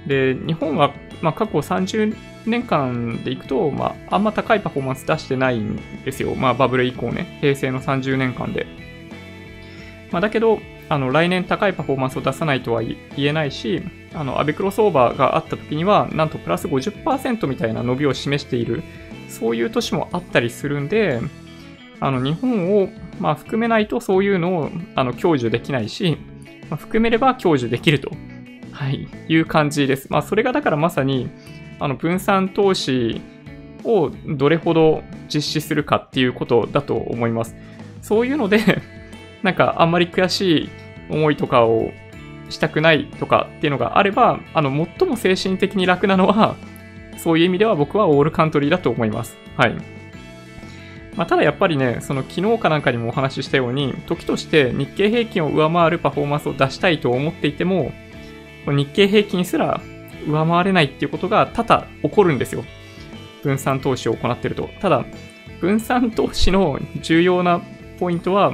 で、日本は、まあ、過去30年間でいくと、まあ、あんま高いパフォーマンス出してないんですよ。まあ、バブル以降ね、平成の30年間で。まあ、だけど、あの、来年高いパフォーマンスを出さないとは言えないし、あの、アベクロ相場があった時には、なんとプラス50%みたいな伸びを示している、そういう年もあったりするんで、あの、日本を、まあ、含めないとそういうのを、あの、享受できないし、まあ、含めれば享受できると、はい、いう感じです。まあ、それがだからまさに、あの、分散投資をどれほど実施するかっていうことだと思います。そういうので <laughs> なんかあんまり悔しい思いとかをしたくないとかっていうのがあれば、あの、最も精神的に楽なのは、そういう意味では僕はオールカントリーだと思います。はい。まあ、ただやっぱりね、その昨日かなんかにもお話ししたように、時として日経平均を上回るパフォーマンスを出したいと思っていても、日経平均すら上回れないっていうことが多々起こるんですよ。分散投資を行ってると。ただ、分散投資の重要なポイントは、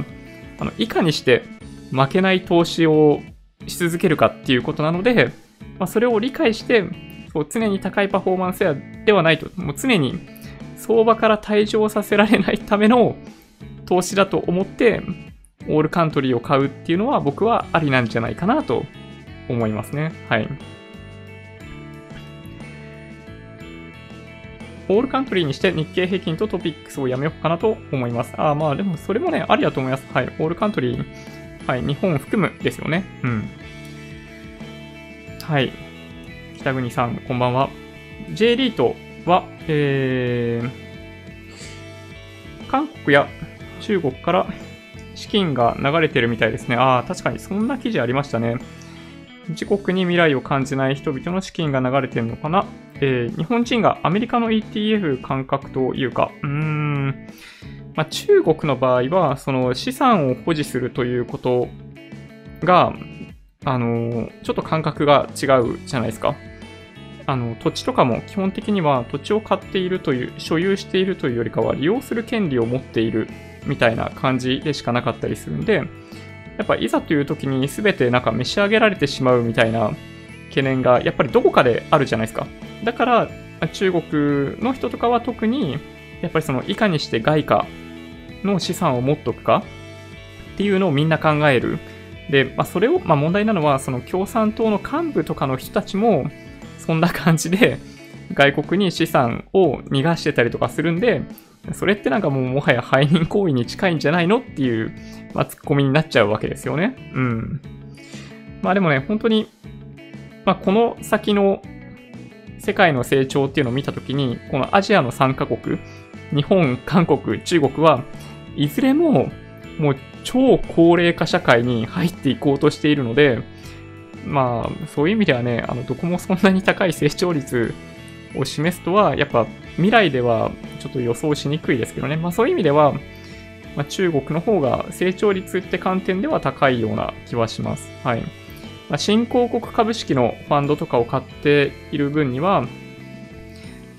あのいかにして負けない投資をし続けるかっていうことなので、まあ、それを理解して、そう常に高いパフォーマンスではないと、もう常に相場から退場させられないための投資だと思って、オールカントリーを買うっていうのは僕はありなんじゃないかなと思いますね。はい。オールカントリーにして日経平均とトピックスをやめようかなと思います。ああ、まあでもそれもね、ありだと思います。はい。オールカントリー、はい。日本を含むですよね。うん。はい。北国さん、こんばんは。J リートは、えー、韓国や中国から資金が流れてるみたいですね。ああ、確かにそんな記事ありましたね。自国に未来を感じない人々の資金が流れてるのかな？えー、日本人がアメリカの ETF 感覚というか、うーん、まあ、中国の場合は、その資産を保持するということが、あの、ちょっと感覚が違うじゃないですか。あの、土地とかも基本的には土地を買っているという、所有しているというよりかは利用する権利を持っているみたいな感じでしかなかったりするんで、やっぱいざという時に全てなんか召し上げられてしまうみたいな懸念がやっぱりどこかであるじゃないですか。だから中国の人とかは特にやっぱりそのいかにして外貨の資産を持っとくかっていうのをみんな考える。で、まあ、それを、まあ、問題なのはその共産党の幹部とかの人たちもそんな感じで外国に資産を逃がしてたりとかするんで、それってなんかもうもはや背任行為に近いんじゃないのっていう、まあ、ツッコミになっちゃうわけですよね。うん。まあでもね、本当に、まあこの先の世界の成長っていうのを見たときに、このアジアの3カ国、日本、韓国、中国はいずれももう超高齢化社会に入っていこうとしているので、まあそういう意味ではね、あのどこもそんなに高い成長率を示すとは、やっぱ未来ではちょっと予想しにくいですけどね。まあそういう意味では、まあ、中国の方が成長率って観点では高いような気はします。はい。まあ、新興国株式のファンドとかを買っている分には、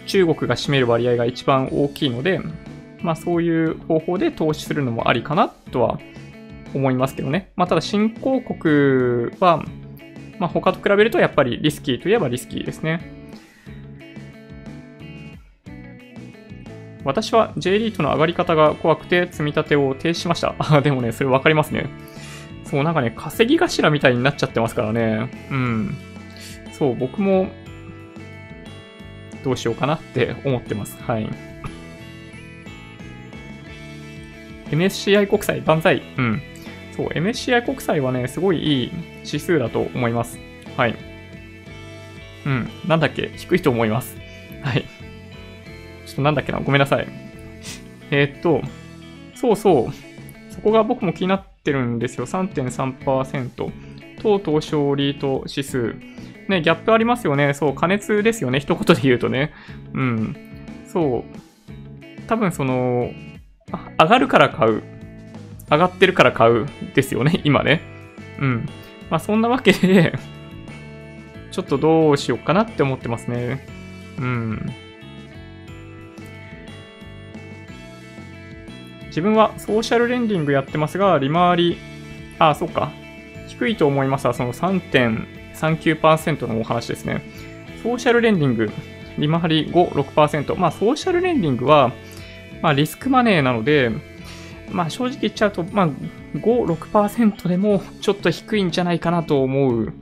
中国が占める割合が一番大きいので、まあそういう方法で投資するのもありかなとは思いますけどね。まあただ新興国は、まあ他と比べるとやっぱりリスキーといえばリスキーですね。私は J リートの上がり方が怖くて積み立てを停止しました。<laughs> あ、でもね、それ分かりますね。そう、なんかね、稼ぎ頭みたいになっちゃってますからね。うん。そう、僕も、どうしようかなって思ってます。はい。MSCI 国債万歳。うん。そう、MSCI 国債はね、すごいいい指数だと思います。はい。うん。なんだっけ？低いと思います。はい。となんだっけな、ごめんなさい。えー、っと、そうそう、そこが僕も気になってるんですよ。3.3%。当東証リート指数。ね、ギャップありますよね。そう、加熱ですよね。一言で言うとね。うん。そう。多分その、上がるから買う。上がってるから買うですよね。今ね。うん。まあそんなわけでちょっとどうしようかなって思ってますね。うん。自分はソーシャルレンディングやってますが、利回り、あ、そっか。低いと思いますが、その3.39%のお話ですね。ソーシャルレンディング、利回り5、6%。まあ、ソーシャルレンディングは、まあ、リスクマネーなので、まあ、正直言っちゃうと、まあ、5、6%でもちょっと低いんじゃないかなと思う。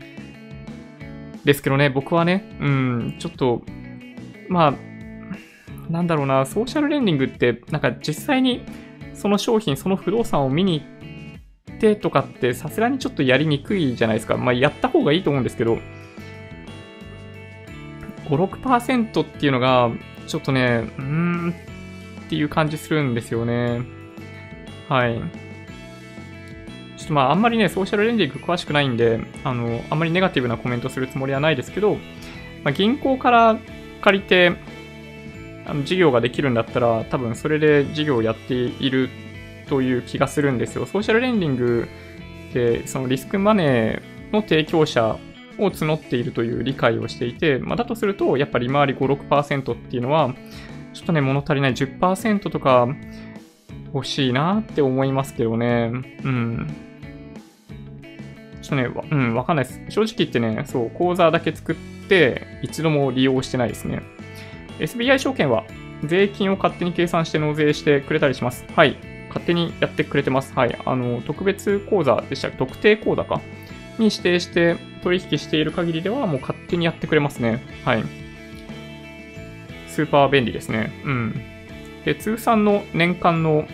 ですけどね、僕はね、うん、ちょっと、まあ、なんだろうな、ソーシャルレンディングって、なんか実際にその商品、その不動産を見に行ってとかってさすがにちょっとやりにくいじゃないですか。まあやった方がいいと思うんですけど、5、6%っていうのが、ちょっとね、うーんっていう感じするんですよね。はい。ちょっとまああんまりね、ソーシャルレンディング詳しくないんで、あの、あんまりネガティブなコメントするつもりはないですけど、まあ、銀行から借りて、あの事業ができるんだったら、多分それで事業をやっているという気がするんですよ。ソーシャルレンディングで、そのリスクマネーの提供者を募っているという理解をしていて、まあ、だとすると、やっぱり利回り5、6%っていうのは、ちょっとね、物足りない10%とか欲しいなって思いますけどね。うん。ちょっとね、うん、わかんないです。正直言ってね、そう、口座だけ作って、一度も利用してないですね。SBI 証券は税金を勝手に計算して納税してくれたりします。はい。勝手にやってくれてます。はい。あの、特別口座でしたっけ？特定口座か？に指定して取引している限りではもう勝手にやってくれますね。はい。スーパー便利ですね。うん。で、通算の年間の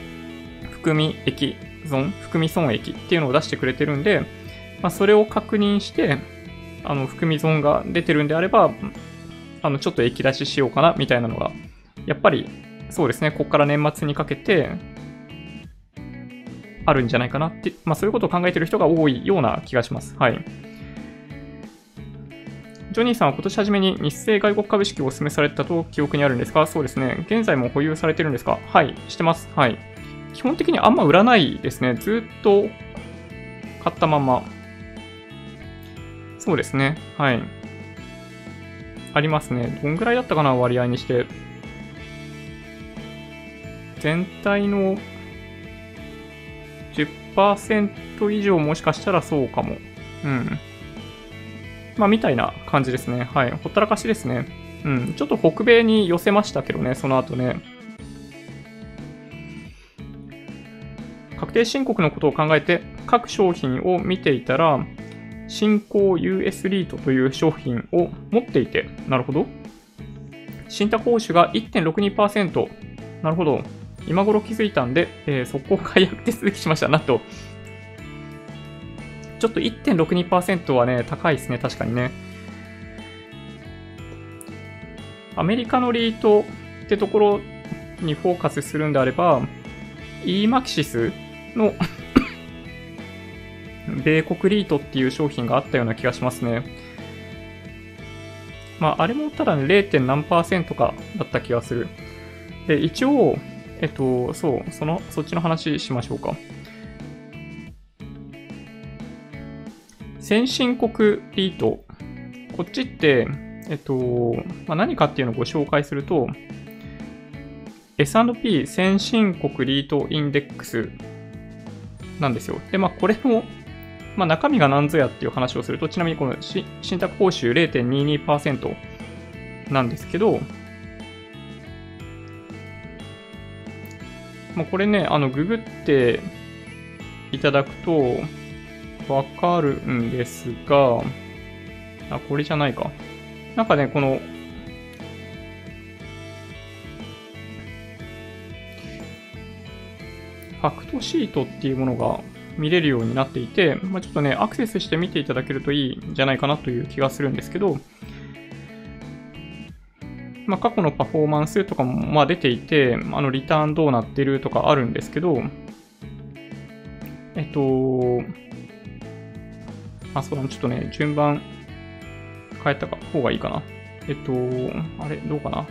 含み益損、含み損益っていうのを出してくれてるんで、まあ、それを確認して、あの、含み損が出てるんであれば、あの、ちょっと液出ししようかな、みたいなのが、やっぱり、そうですね、ここから年末にかけて、あるんじゃないかなって、まあそういうことを考えてる人が多いような気がします。はい。ジョニーさんは今年初めに日清外国株式をお勧めされたと記憶にあるんですか？そうですね。現在も保有されてるんですか？はい、してます。はい。基本的にあんま売らないですね。ずっと買ったまま。そうですね。はい。ありますね。どんぐらいだったかな割合にして。全体の10%以上もしかしたらそうかも。うん。まあ、みたいな感じですね。はい。ほったらかしですね。うん。ちょっと北米に寄せましたけどね、その後ね。確定申告のことを考えて、各商品を見ていたら、新興 US リートという商品を持っていて、なるほど。信託報酬が1.62%。なるほど。今頃気づいたんで、えー、速攻解約手続きしました。なんと、ちょっと1.62%はね、高いですね、確かにね。アメリカのリートってところにフォーカスするんであれば、EMAXIS の米国リートっていう商品があったような気がしますね。まあ、あれもただね、0. 何パーセントかだった気がする。で、一応、えっと、そう、その、そっちの話しましょうか。先進国リート。こっちって、えっと、まあ、何かっていうのをご紹介すると、S&P 先進国リートインデックスなんですよ。で、まあ、これの、まあ、中身が何ぞやっていう話をすると、ちなみにこの信託報酬0.22%なんですけど、まあ、これね、あの、ググっていただくと、わかるんですが、あ、これじゃないか。なんかね、この、ファクトシートっていうものが見れるようになっていて、まあ、ちょっとね、アクセスして見ていただけるといいんじゃないかなという気がするんですけど、まあ、過去のパフォーマンスとかもまあ出ていて、あのリターンどうなってるとかあるんですけど、えっと、あ、そうだ、ちょっとね、順番変えた方がいいかな。えっと、あれ、どうかな。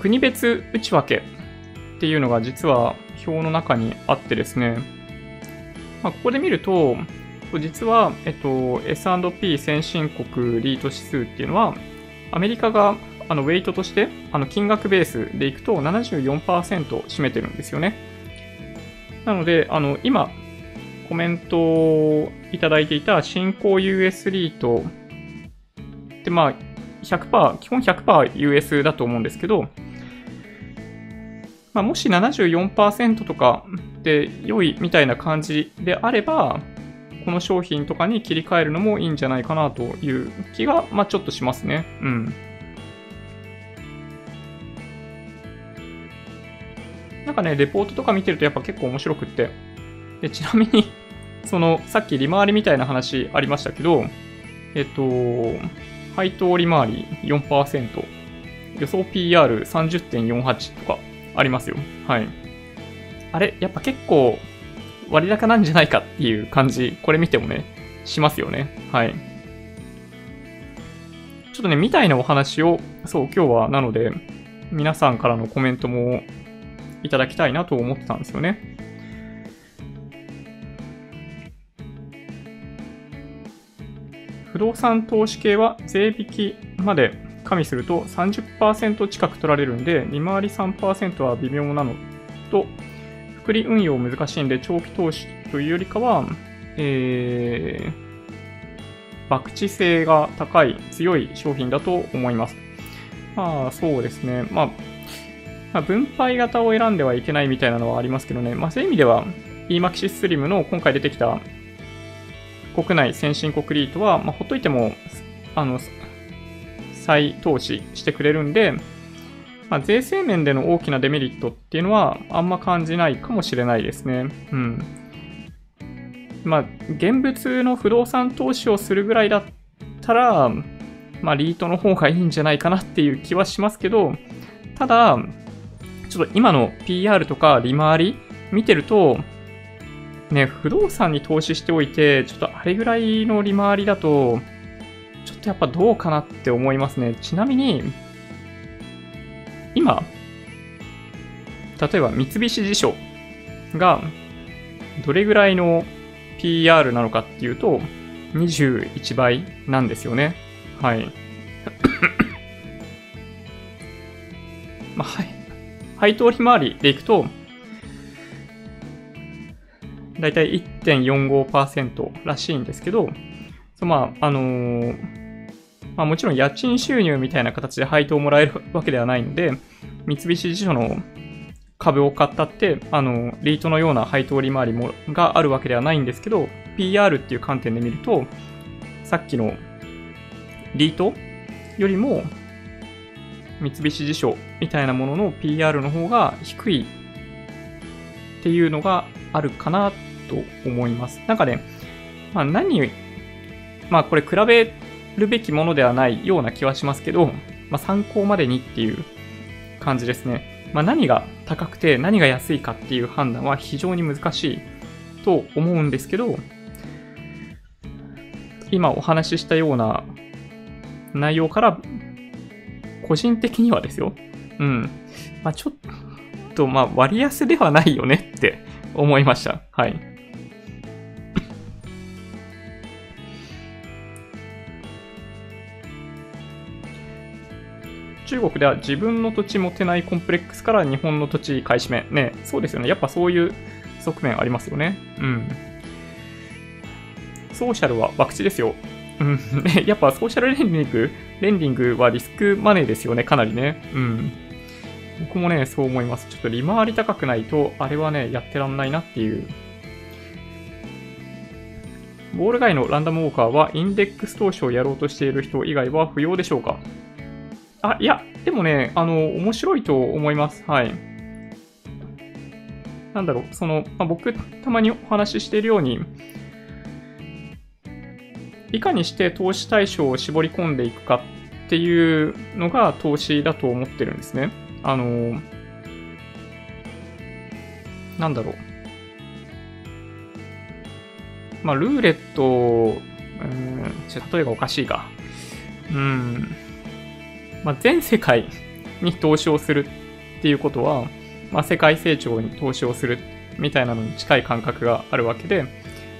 国別内訳っていうのが実は表の中にあってですね、まあ、ここで見ると、実は、えっと、S&P 先進国リート指数っていうのは、アメリカがあのウェイトとしてあの金額ベースでいくと74%占めてるんですよね。なので、あの今、コメントをいただいていた新興 US リートってまあ100%、基本 100%US だと思うんですけど、まあ、もし74%とかで良いみたいな感じであれば、この商品とかに切り替えるのもいいんじゃないかなという気が、まあ、ちょっとしますね。うん。なんかね、レポートとか見てるとやっぱ結構面白くって。で、ちなみに <laughs> その、さっき利回りみたいな話ありましたけど、えっと、配当利回り4%、予想 PR30.48 とかありますよ。はい。あれやっぱ結構割高なんじゃないかっていう感じ、これ見てもね、しますよね。はい。ちょっとね、みたいなお話を、そう、今日はなので、皆さんからのコメントもいただきたいなと思ってたんですよね。不動産投資系は税引きまで加味すると30%近く取られるんで、利回り3%は微妙なのと、複利運用難しいんで長期投資というよりかは、えー、博打性が高い、強い商品だと思います。まあ、そうですね。まあ、分配型を選んではいけないみたいなのはありますけどね。まあ、そういう意味では、EMAXIS Slim の今回出てきた国内先進国リートは、まあ、ほっといても、あの、再投資してくれるんで、まあ、税制面での大きなデメリットっていうのはあんま感じないかもしれないですね。うん。まあ、現物の不動産投資をするぐらいだったら、まあ、リートの方がいいんじゃないかなっていう気はしますけど、ただ、ちょっと今の PR とか利回り見てると、ね、不動産に投資しておいて、ちょっとあれぐらいの利回りだと、ちょっとやっぱどうかなって思いますね。ちなみに、今、例えば三菱地所がどれぐらいの PR なのかっていうと、21倍なんですよね。はい。まあ、はい。配当利回りでいくと、だいたい1.45%らしいんですけど、まあ、あのー、まあ、もちろん家賃収入みたいな形で配当をもらえるわけではないので、三菱地所の株を買ったって、あの、リートのような配当利回りもがあるわけではないんですけど、PR っていう観点で見ると、さっきのリートよりも、三菱地所みたいなものの PR の方が低いっていうのがあるかなと思います。なんかね、まあ何まあこれ比べるべきものではないような気はしますけど、まあ参考までにっていう感じですね。まあ何が高くて何が安いかっていう判断は非常に難しいと思うんですけど、今お話ししたような内容から、個人的にはですよ。うん。まあちょっと、まあ割安ではないよねって思いました。はい。中国では自分の土地持てないコンプレックスから日本の土地買い占め。ね、そうですよね。やっぱそういう側面ありますよね。うん。ソーシャルは博打ですよ。うん。<laughs> やっぱソーシャルレンディング、レンディングはリスクマネーですよね。かなりね。うん。僕もね、そう思います。ちょっと利回り高くないと、あれはね、やってらんないなっていう。ボール外のランダムウォーカーはインデックス投資をやろうとしている人以外は不要でしょうか？あ、いや、でもね、あの、面白いと思います。はい。なんだろう、その、まあ、僕、たまにお話ししているように、いかにして投資対象を絞り込んでいくかっていうのが投資だと思ってるんですね。あの、なんだろう。まあ、ルーレット、うん、例えばおかしいか。うん。まあ、全世界に投資をするっていうことは、まあ、世界成長に投資をするみたいなのに近い感覚があるわけで、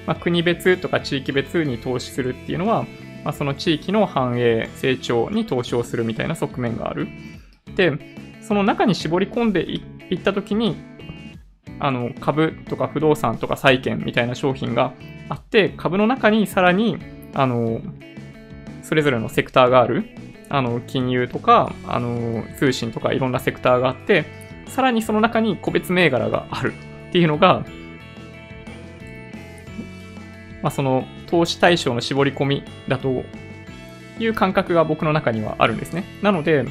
まあ、国別とか地域別に投資するっていうのは、まあ、その地域の繁栄、成長に投資をするみたいな側面がある。で、その中に絞り込んでいったときに、あの株とか不動産とか債券みたいな商品があって、株の中にさらに、あの、それぞれのセクターがある。あの、金融とか、あの、通信とかいろんなセクターがあって、さらにその中に個別銘柄があるっていうのが、まあ、その投資対象の絞り込みだという感覚が僕の中にはあるんですね。なので、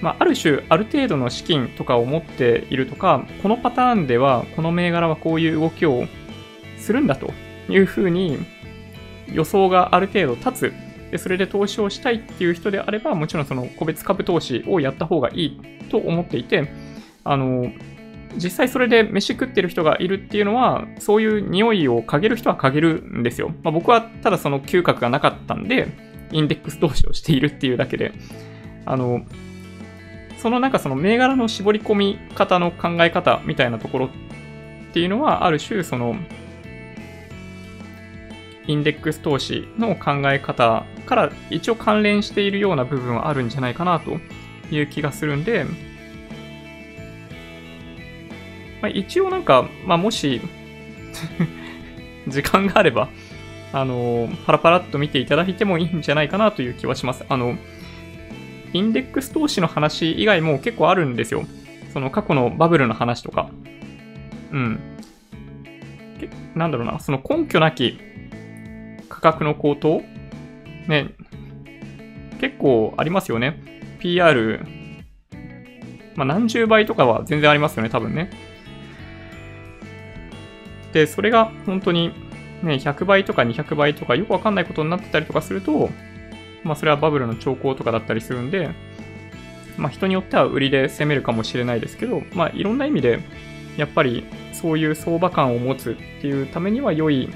まあ、ある種、ある程度の資金とかを持っているとか、このパターンでは、この銘柄はこういう動きをするんだというふうに予想がある程度立つ。で、それで投資をしたいっていう人であれば、もちろんその個別株投資をやった方がいいと思っていて、あの、実際それで飯食ってる人がいるっていうのは、そういう匂いを嗅げる人は嗅げるんですよ。まあ、僕はただその嗅覚がなかったんで、インデックス投資をしているっていうだけで、あの、そのなんかその銘柄の絞り込み方の考え方みたいなところっていうのは、ある種その、インデックス投資の考え方から一応関連しているような部分はあるんじゃないかなという気がするんで、まあ、一応なんか、まあ、もし <laughs> 時間があれば、あの、パラパラっと見ていただいてもいいんじゃないかなという気はします。あの、インデックス投資の話以外も結構あるんですよ。その過去のバブルの話とか。うん。なんだろうな、その根拠なき価格の高騰？ね、結構ありますよね。PR、まあ、何十倍とかは全然ありますよね、多分ね。で、それが本当にね、100倍とか200倍とかよくわかんないことになってたりとかすると、まあそれはバブルの兆候とかだったりするんで、まあ人によっては売りで攻めるかもしれないですけど、まあいろんな意味で、やっぱりそういう相場感を持つっていうためには良い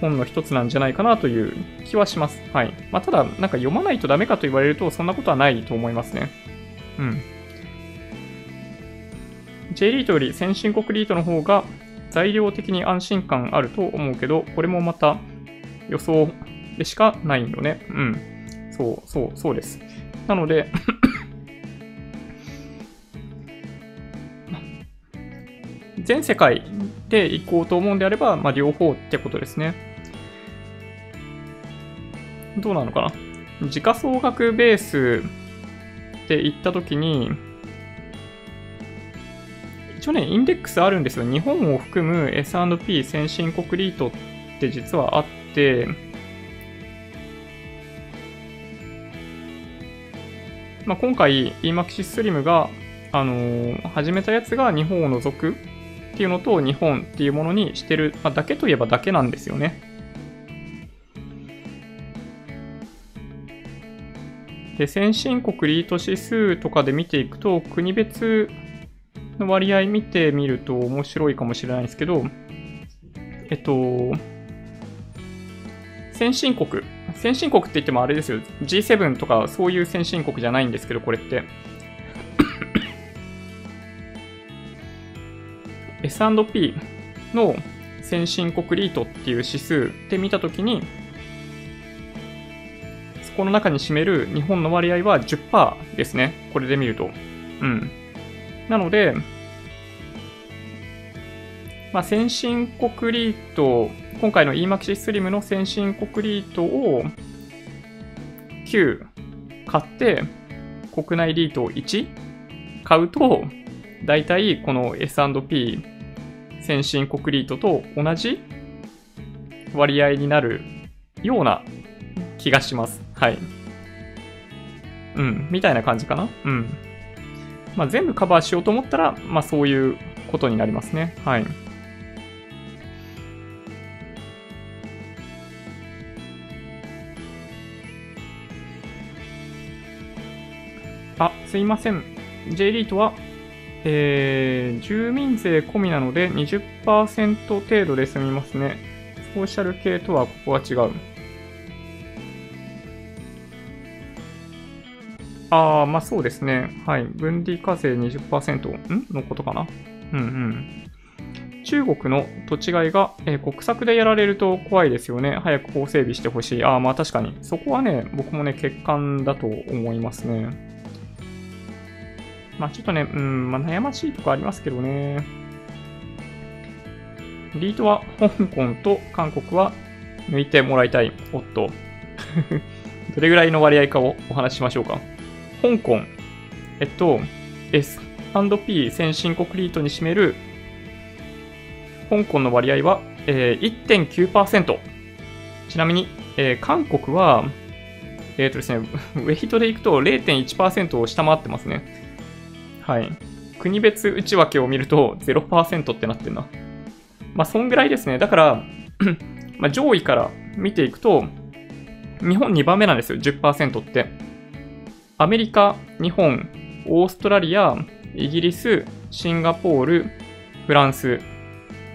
本の一つなんじゃないかなという気はします。はい。まあ、ただ、なんか読まないとダメかと言われると、そんなことはないと思いますね。うん。J リートより先進国リートの方が材料的に安心感あると思うけど、これもまた予想でしかないよね。うん。そう、そう、そうです。なので全世界で行こうと思うんであれば、まあ、両方ってことですね。どうなのかな？時価総額ベースで行ったときに、一応ね、インデックスあるんですよ。日本を含む S&P 先進国リートって実はあって、まあ、今回 EMAXIS SLIM が、あのー、始めたやつが日本を除くっていうのと日本っていうものにしてる、まあ、だけといえばだけなんですよね。で、先進国リート指数とかで見ていくと、国別の割合見てみると面白いかもしれないですけど、えっと、先進国。先進国って言ってもあれですよ。G7 とかそういう先進国じゃないんですけど、これって。S&P の先進国リートっていう指数で見たときに、そこの中に占める日本の割合は10%ですね。これで見ると。うん。なので、まあ、先進国リート、今回の EMAXI スリムの先進国リートを9買って、国内リートを1買うと、だいたいこの S&P 先進国リートと同じ割合になるような気がします。はい。うん、みたいな感じかな。うん。まあ、全部カバーしようと思ったら、まあ、そういうことになりますね。はい。あ、すいません。J リートはえー、住民税込みなので20%程度で済みますね。ソーシャル系とはここは違う。ああ、まあそうですね。はい。分離課税20%ん？のことかな？うんうん。中国の土地買いが、えー、国策でやられると怖いですよね。早く法整備してほしい。ああ、まあ確かに。そこはね、僕もね、欠陥だと思いますね。まあちょっとね、うん、まあ悩ましいとこありますけどね。リートは香港と韓国は抜いてもらいたい。おっと。どれぐらいの割合かをお話ししましょうか。香港。えっと、S&P 先進国リートに占める香港の割合は、えー、1.9%。ちなみに、えー、韓国は、えっ、ー、とですね、ウェイトでいくと0.1%を下回ってますね。はい。国別内訳を見ると0%ってなってんな。まあ、そんぐらいですね。だから <clears throat> ま上位から見ていくと、日本2番目なんですよ、10%って。アメリカ、日本、オーストラリア、イギリス、シンガポール、フランス。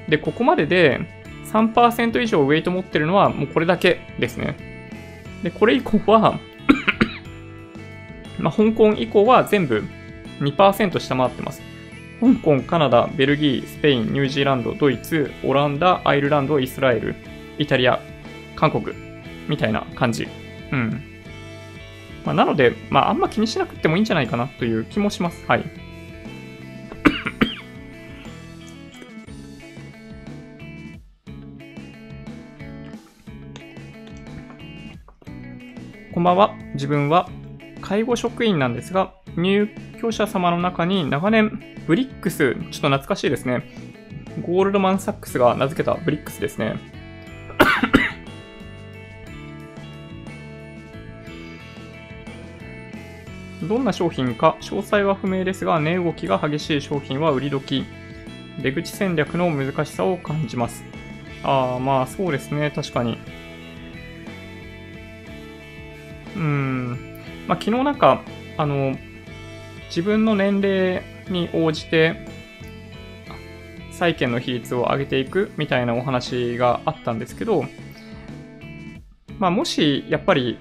で、ここまでで3%以上ウェイト持ってるのはもうこれだけですね。で、これ以降は <clears throat> まあ、香港以降は全部2%下回ってます。香港、カナダ、ベルギー、スペイン、ニュージーランド、ドイツ、オランダ、アイルランド、イスラエル、イタリア韓国みたいな感じ。うん。まあ、なので、まあ、あんま気にしなくてもいいんじゃないかなという気もします。はい。こんばんは。自分は介護職員なんですが、入居者様の中に長年、ブリックス、ちょっと懐かしいですね。ゴールドマン・サックスが名付けたブリックスですね。<coughs> どんな商品か詳細は不明ですが、値動きが激しい商品は売り時。出口戦略の難しさを感じます。ああ、まあそうですね、確かに。うん。まあ昨日なんか、あの、自分の年齢に応じて、債券の比率を上げていくみたいなお話があったんですけど、まあもしやっぱり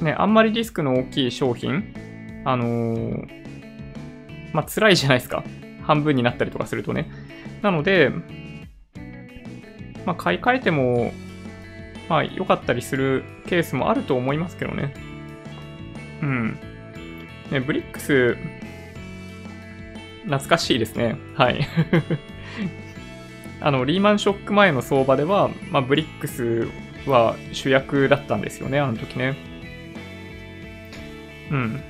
ね、あんまりリスクの大きい商品、あのー、まあ、辛いじゃないですか。半分になったりとかするとね。なので、まあ、買い替えても、まあ、良かったりするケースもあると思いますけどね。うん。ね、ブリックス、懐かしいですね。はい。<laughs> あの、リーマンショック前の相場では、まあ、ブリックスは主役だったんですよね、あの時ね。うん。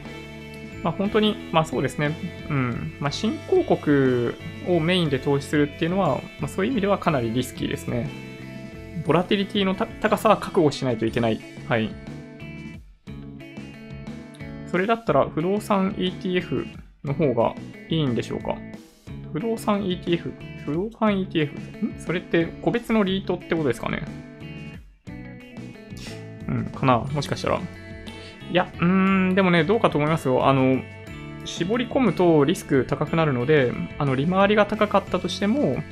まあ本当に、まあそうですね。うん。まあ新興国をメインで投資するっていうのは、まあそういう意味ではかなりリスキーですね。ボラティリティの高さは覚悟しないといけない。はい。それだったら不動産 ETF の方がいいんでしょうか？不動産 ETF? 不動産 ETF? ん？それって個別のリートってことですかね？うん、かなもしかしたら。いや、うーん、でもね、どうかと思いますよ。あの、絞り込むとリスク高くなるので、あの、利回りが高かったとしても、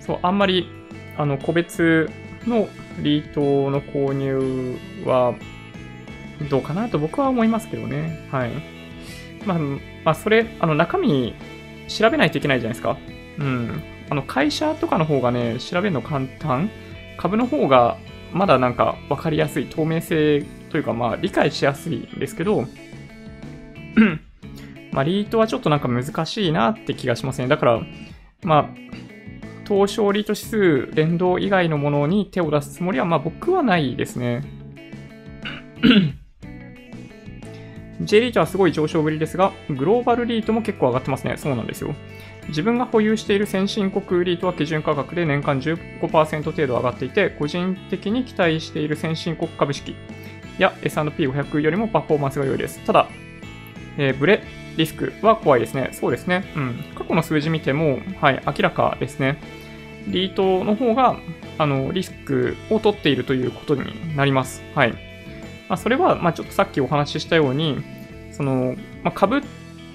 そう、あんまり、あの、個別のリートの購入は、どうかなと僕は思いますけどね。はい。まあ、まあ、それ、あの、中身、調べないといけないじゃないですか。うん。あの、会社とかの方がね、調べるの簡単。株の方が、まだなんか分かりやすい透明性というかまあ理解しやすいんですけど、<clears throat> まあリートはちょっとなんか難しいなって気がしますね。だから、まあ、東証リート指数連動以外のものに手を出すつもりはまあ僕はないですね。<clears throat> J リートはすごい上昇ぶりですが、グローバルリートも結構上がってますね。そうなんですよ。自分が保有している先進国リートは基準価格で年間15%程度上がっていて、個人的に期待している先進国株式や S&P500 よりもパフォーマンスが良いです。ただ、えー、ブレリスクは怖いですね。そうですね。うん。過去の数字見ても、はい、明らかですね。リートの方が、あの、リスクを取っているということになります。はい。まあ、それは、まあ、ちょっとさっきお話ししたように、その、まあ、株っ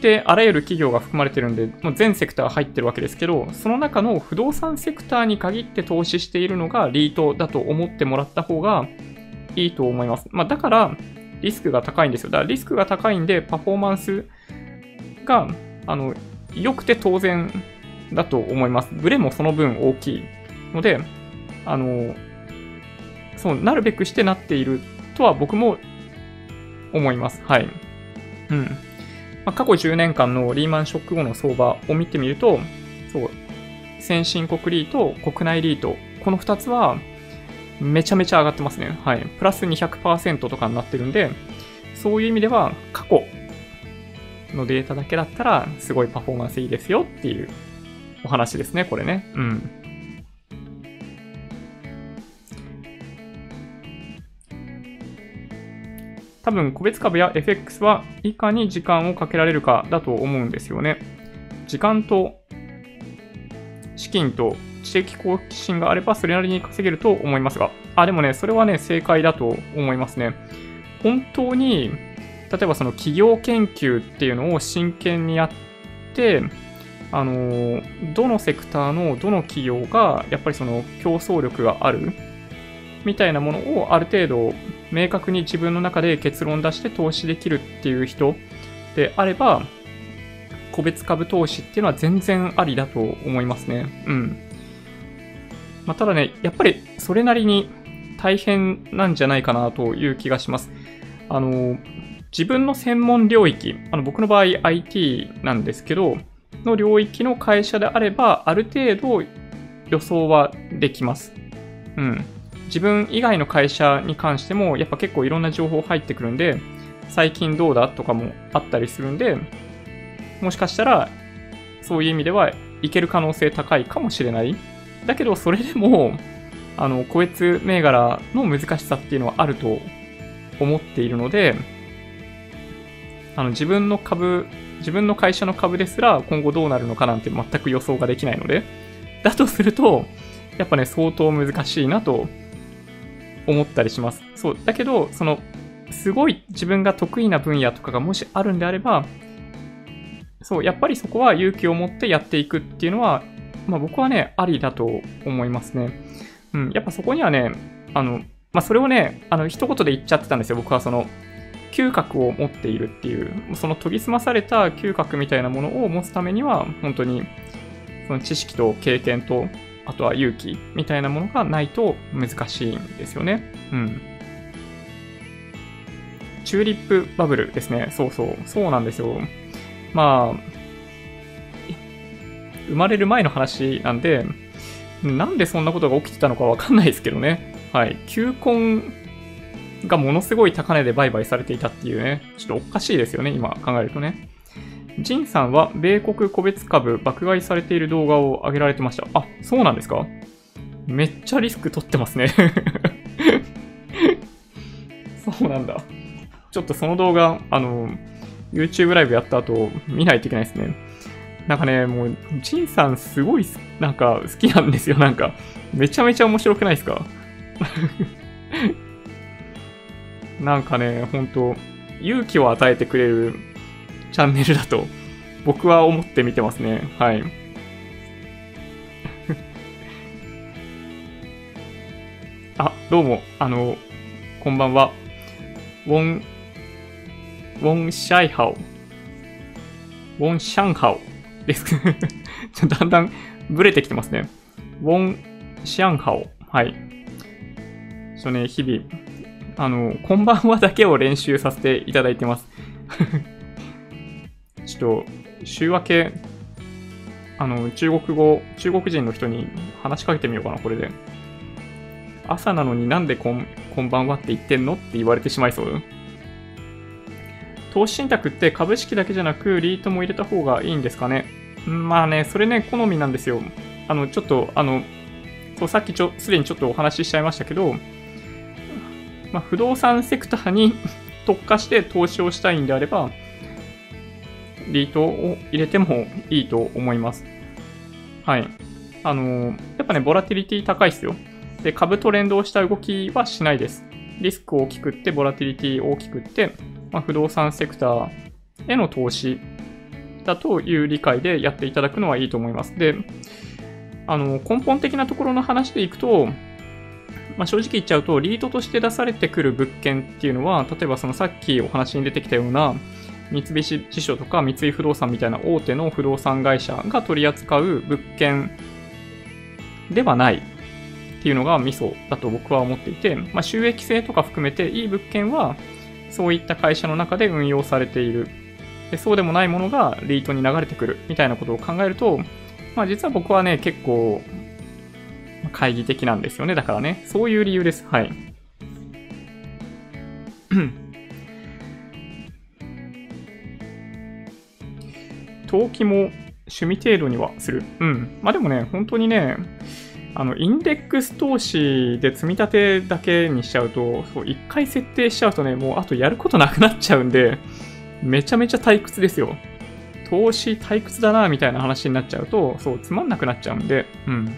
てあらゆる企業が含まれてるんで、もう全セクター入ってるわけですけど、その中の不動産セクターに限って投資しているのがリートだと思ってもらった方がいいと思います。まあ、だから、リスクが高いんですよ。だからリスクが高いんで、パフォーマンスが、あの、良くて当然だと思います。ブレもその分大きいので、あの、そうなるべくしてなっているとは僕も思います。はい。うん。まあ、過去10年間のリーマンショック後の相場を見てみると、そう、先進国リート、国内リート、この2つはめちゃめちゃ上がってますね。はい。プラス200%とかになってるんで、そういう意味では過去のデータだけだったらすごいパフォーマンスいいですよっていうお話ですね、これね。うん。多分個別株や FX はいかに時間をかけられるかだと思うんですよね。時間と資金と知的好奇心があればそれなりに稼げると思いますが。あ、でもね、それはね、正解だと思いますね。本当に、例えばその企業研究っていうのを真剣にやって、あの、どのセクターのどの企業がやっぱりその競争力があるみたいなものをある程度明確に自分の中で結論出して投資できるっていう人であれば、個別株投資っていうのは全然ありだと思いますね。うん。まあ、ただね、やっぱりそれなりに大変なんじゃないかなという気がします。あの、自分の専門領域、あの僕の場合 IT なんですけど、の領域の会社であれば、ある程度予想はできます。うん。自分以外の会社に関しても、やっぱ結構いろんな情報入ってくるんで、最近どうだとかもあったりするんで、もしかしたら、そういう意味ではいける可能性高いかもしれない。だけど、それでも、<laughs> あの、個別銘柄の難しさっていうのはあると思っているので、あの、自分の株、自分の会社の株ですら今後どうなるのかなんて全く予想ができないので、だとすると、やっぱね、相当難しいなと思ったりします。そう。だけど、その、すごい自分が得意な分野とかがもしあるんであれば、そう、やっぱりそこは勇気を持ってやっていくっていうのは、まあ僕はね、ありだと思いますね。うん、やっぱそこにはね、あの、まあそれをね、あの、一言で言っちゃってたんですよ。僕はその、嗅覚を持っているっていう、その研ぎ澄まされた嗅覚みたいなものを持つためには、本当に、その知識と経験と、あとは勇気みたいなものがないと難しいんですよね。うん。チューリップバブルですね。そうそう。そうなんですよ。まあ、生まれる前の話なんで、なんでそんなことが起きてたのかわかんないですけどね。はい。球根がものすごい高値で売買されていたっていうね、ちょっとおかしいですよね、今考えるとね。ジンさんは米国個別株爆買いされている動画を上げられてました。あ、そうなんですか？めっちゃリスク取ってますね <laughs> そうなんだ。ちょっとその動画、あの、YouTube ライブやった後、見ないといけないですね。なんかね、もう、ジンさんすごい、なんか好きなんですよ。なんか、めちゃめちゃ面白くないですか？<laughs> なんかね、ほんと、勇気を与えてくれるチャンネルだと、僕は思って見てますね。はい。<laughs> あ、どうも、あの、こんばんは。ウォン、ウォンシャイハオ。ウォンシャンハオです。<laughs> だんだんブレてきてますね。ウォンシャンハオ。はい。ちょっとね、日々、あの、こんばんはだけを練習させていただいてます。<laughs> ちょっと、週明け、あの、中国語、中国人の人に話しかけてみようかな、これで。朝なのになんでこんこんばんはって言ってんのって言われてしまいそう。投資信託って株式だけじゃなく、リートも入れた方がいいんですかね。まあね、それね、好みなんですよ。あの、ちょっと、あの、そうさっきちょ、すでにちょっとお話ししちゃいましたけど、まあ、不動産セクターに <laughs> 特化して投資をしたいんであれば、リートを入れてもいいと思います。はい。あのー、やっぱね、ボラティリティ高いですよ。で、株と連動した動きはしないです。リスクを大きくって、ボラティリティ大きくって、まあ、不動産セクターへの投資だという理解でやっていただくのはいいと思います。で、あの、根本的なところの話でいくと、まあ、正直言っちゃうと、リードとして出されてくる物件っていうのは、例えばそのさっきお話に出てきたような、三菱地所とか三井不動産みたいな大手の不動産会社が取り扱う物件ではないっていうのがミソだと僕は思っていて、まあ、収益性とか含めていい物件はそういった会社の中で運用されている。でそうでもないものがリートに流れてくるみたいなことを考えると、まあ実は僕はね、結構懐疑的なんですよね。だからね、そういう理由です。はい。投機も趣味程度にはする。うん。まあでもね、本当にね、あの、インデックス投資で積み立てだけにしちゃうと、そう、一回設定しちゃうとね、もうあとやることなくなっちゃうんで、めちゃめちゃ退屈ですよ。投資退屈だな、みたいな話になっちゃうと、そう、つまんなくなっちゃうんで、うん。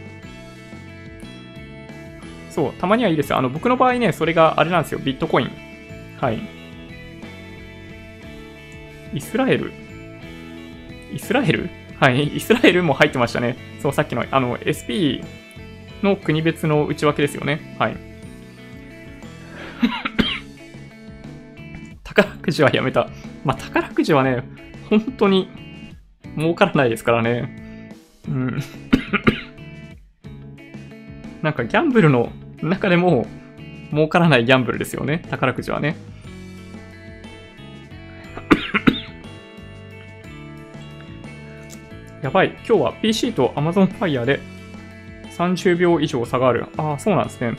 そう、たまにはいいですよ。あの、僕の場合ね、それがあれなんですよ。ビットコイン。はい。イスラエルイスラエル？はい。イスラエルも入ってましたね。そう、さっきの、あの、SP の国別の内訳ですよね。はい。<laughs> 宝くじはやめた。まあ、宝くじはね、本当に儲からないですからね。うん。<laughs> なんかギャンブルの中でも儲からないギャンブルですよね。宝くじはね。やばい。今日は PC と Amazon Fire で30秒以上差がある。ああ、そうなんですね。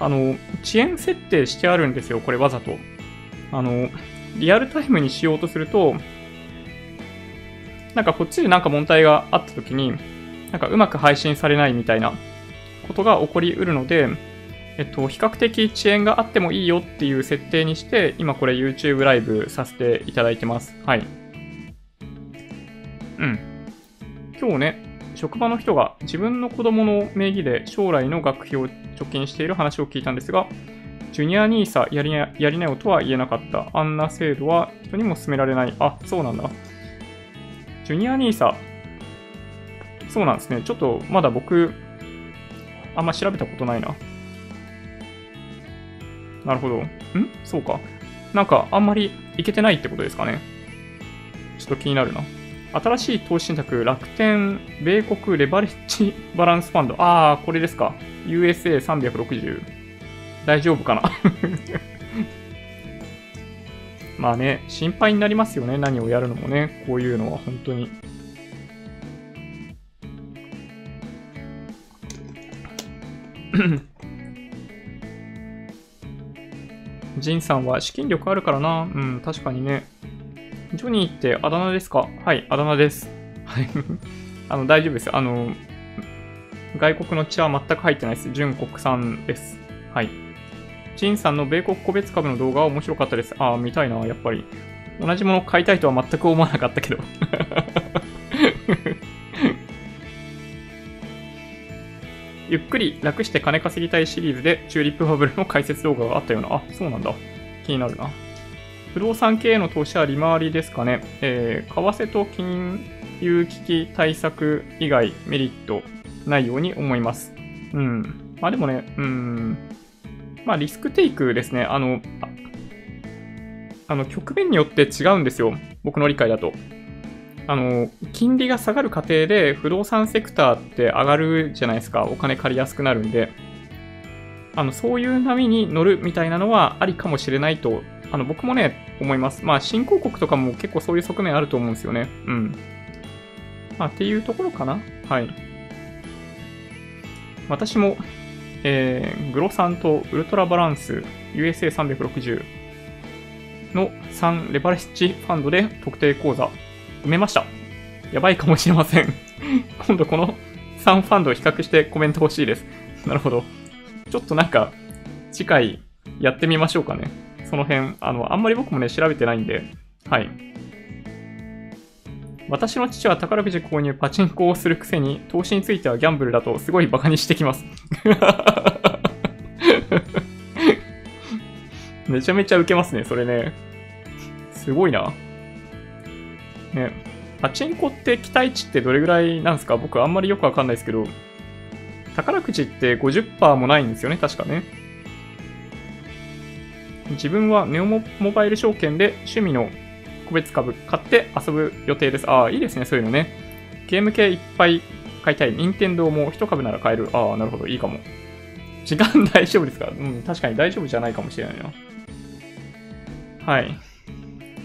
あの、遅延設定してあるんですよ。これわざと。あの、リアルタイムにしようとすると、なんかこっちでなんか問題があった時に、なんかうまく配信されないみたいなことが起こりうるので、えっと、比較的遅延があってもいいよっていう設定にして、今これ YouTube ライブさせていただいてます。はい。うん。今日ね、職場の人が自分の子供の名義で将来の学費を貯金している話を聞いたんですが、ジュニア NISA やりなやりなよとは言えなかった。あんな制度は人にも勧められない。あ、そうなんだ。ジュニア NISA。そうなんですね。ちょっとまだ僕、あんま調べたことないな。なるほど。ん？そうか。なんか、あんまりいけてないってことですかね。ちょっと気になるな。新しい投資信託、楽天、米国レバレッジバランスファンド。ああ、これですか。USA360。大丈夫かな？<laughs> まあね、心配になりますよね。何をやるのもね。こういうのは本当に。ジンさんは資金力あるからな。うん、確かにね。ジョニーってあだ名ですか？はい、あだ名です。はい。<laughs> あの、大丈夫です。あの、外国の血は全く入ってないです。純国産です。はい。ジンさんの米国個別株の動画は面白かったです。ああ、見たいな、やっぱり。同じもの買いたいとは全く思わなかったけど。<laughs> ゆっくり楽して金稼ぎたいシリーズでチューリップバブルの解説動画があったような。あ、そうなんだ。気になるな。不動産系の投資は利回りですかね。えー、為替と金融危機対策以外メリットないように思います。うん。まあでもね、うん。まあリスクテイクですね。あの、ああの局面によって違うんですよ。僕の理解だと。あの、金利が下がる過程で不動産セクターって上がるじゃないですか。お金借りやすくなるんで。あの、そういう波に乗るみたいなのはありかもしれないと、あの、僕もね、思います。まあ、新興国とかも結構そういう側面あると思うんですよね。うん。まあ、っていうところかな。はい。私も、えー、グロサンとウルトラバランス USA360 の3レバレッジファンドで特定口座埋めました。やばいかもしれません <laughs> 今度この3ファンドを比較してコメント欲しいです。なるほど。ちょっとなんか、次回やってみましょうかね。その辺、あの、あんまり僕もね、調べてないんで、はい。私の父は宝くじ購入パチンコをするくせに、投資についてはギャンブルだとすごいバカにしてきます。<laughs> めちゃめちゃウケますね、それね。すごいな。ね、パチンコって期待値ってどれぐらいなんですか？僕あんまりよくわかんないですけど、宝くじって50%もないんですよね、確かね。自分はネオモバイル証券で趣味の個別株買って遊ぶ予定です。ああ、いいですね、そういうのね。ゲーム系いっぱい買いたい。任天堂も1株なら買える。ああ、なるほど、いいかも。時間大丈夫ですか？うん、確かに大丈夫じゃないかもしれないな。はい。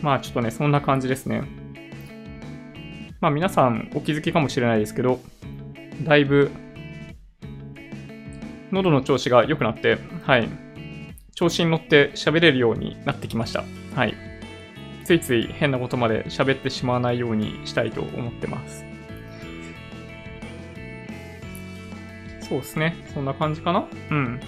まあちょっとね、そんな感じですね。まあ皆さんお気づきかもしれないですけど、だいぶ喉の調子が良くなって、はい、調子に乗って喋れるようになってきました。はい。ついつい変なことまで喋ってしまわないようにしたいと思ってます。そうですね。そんな感じかな？うん。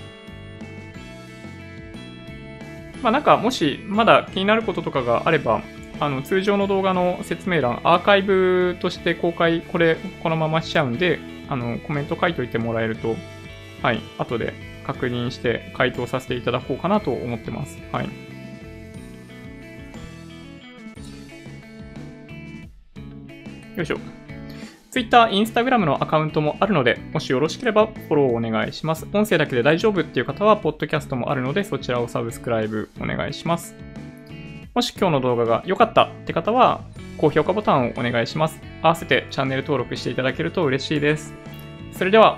まあなんか、もしまだ気になることとかがあれば、あの通常の動画の説明欄、アーカイブとして公開、これ、このまましちゃうんで、あのコメント書いといてもらえると、はい、後で確認して回答させていただこうかなと思ってます。はい。よいしょ。Twitter、Instagram のアカウントもあるので、もしよろしければフォローお願いします。音声だけで大丈夫っていう方は、ポッドキャストもあるので、そちらをサブスクライブお願いします。もし今日の動画が良かったって方は、高評価ボタンをお願いします。合わせてチャンネル登録していただけると嬉しいです。それでは、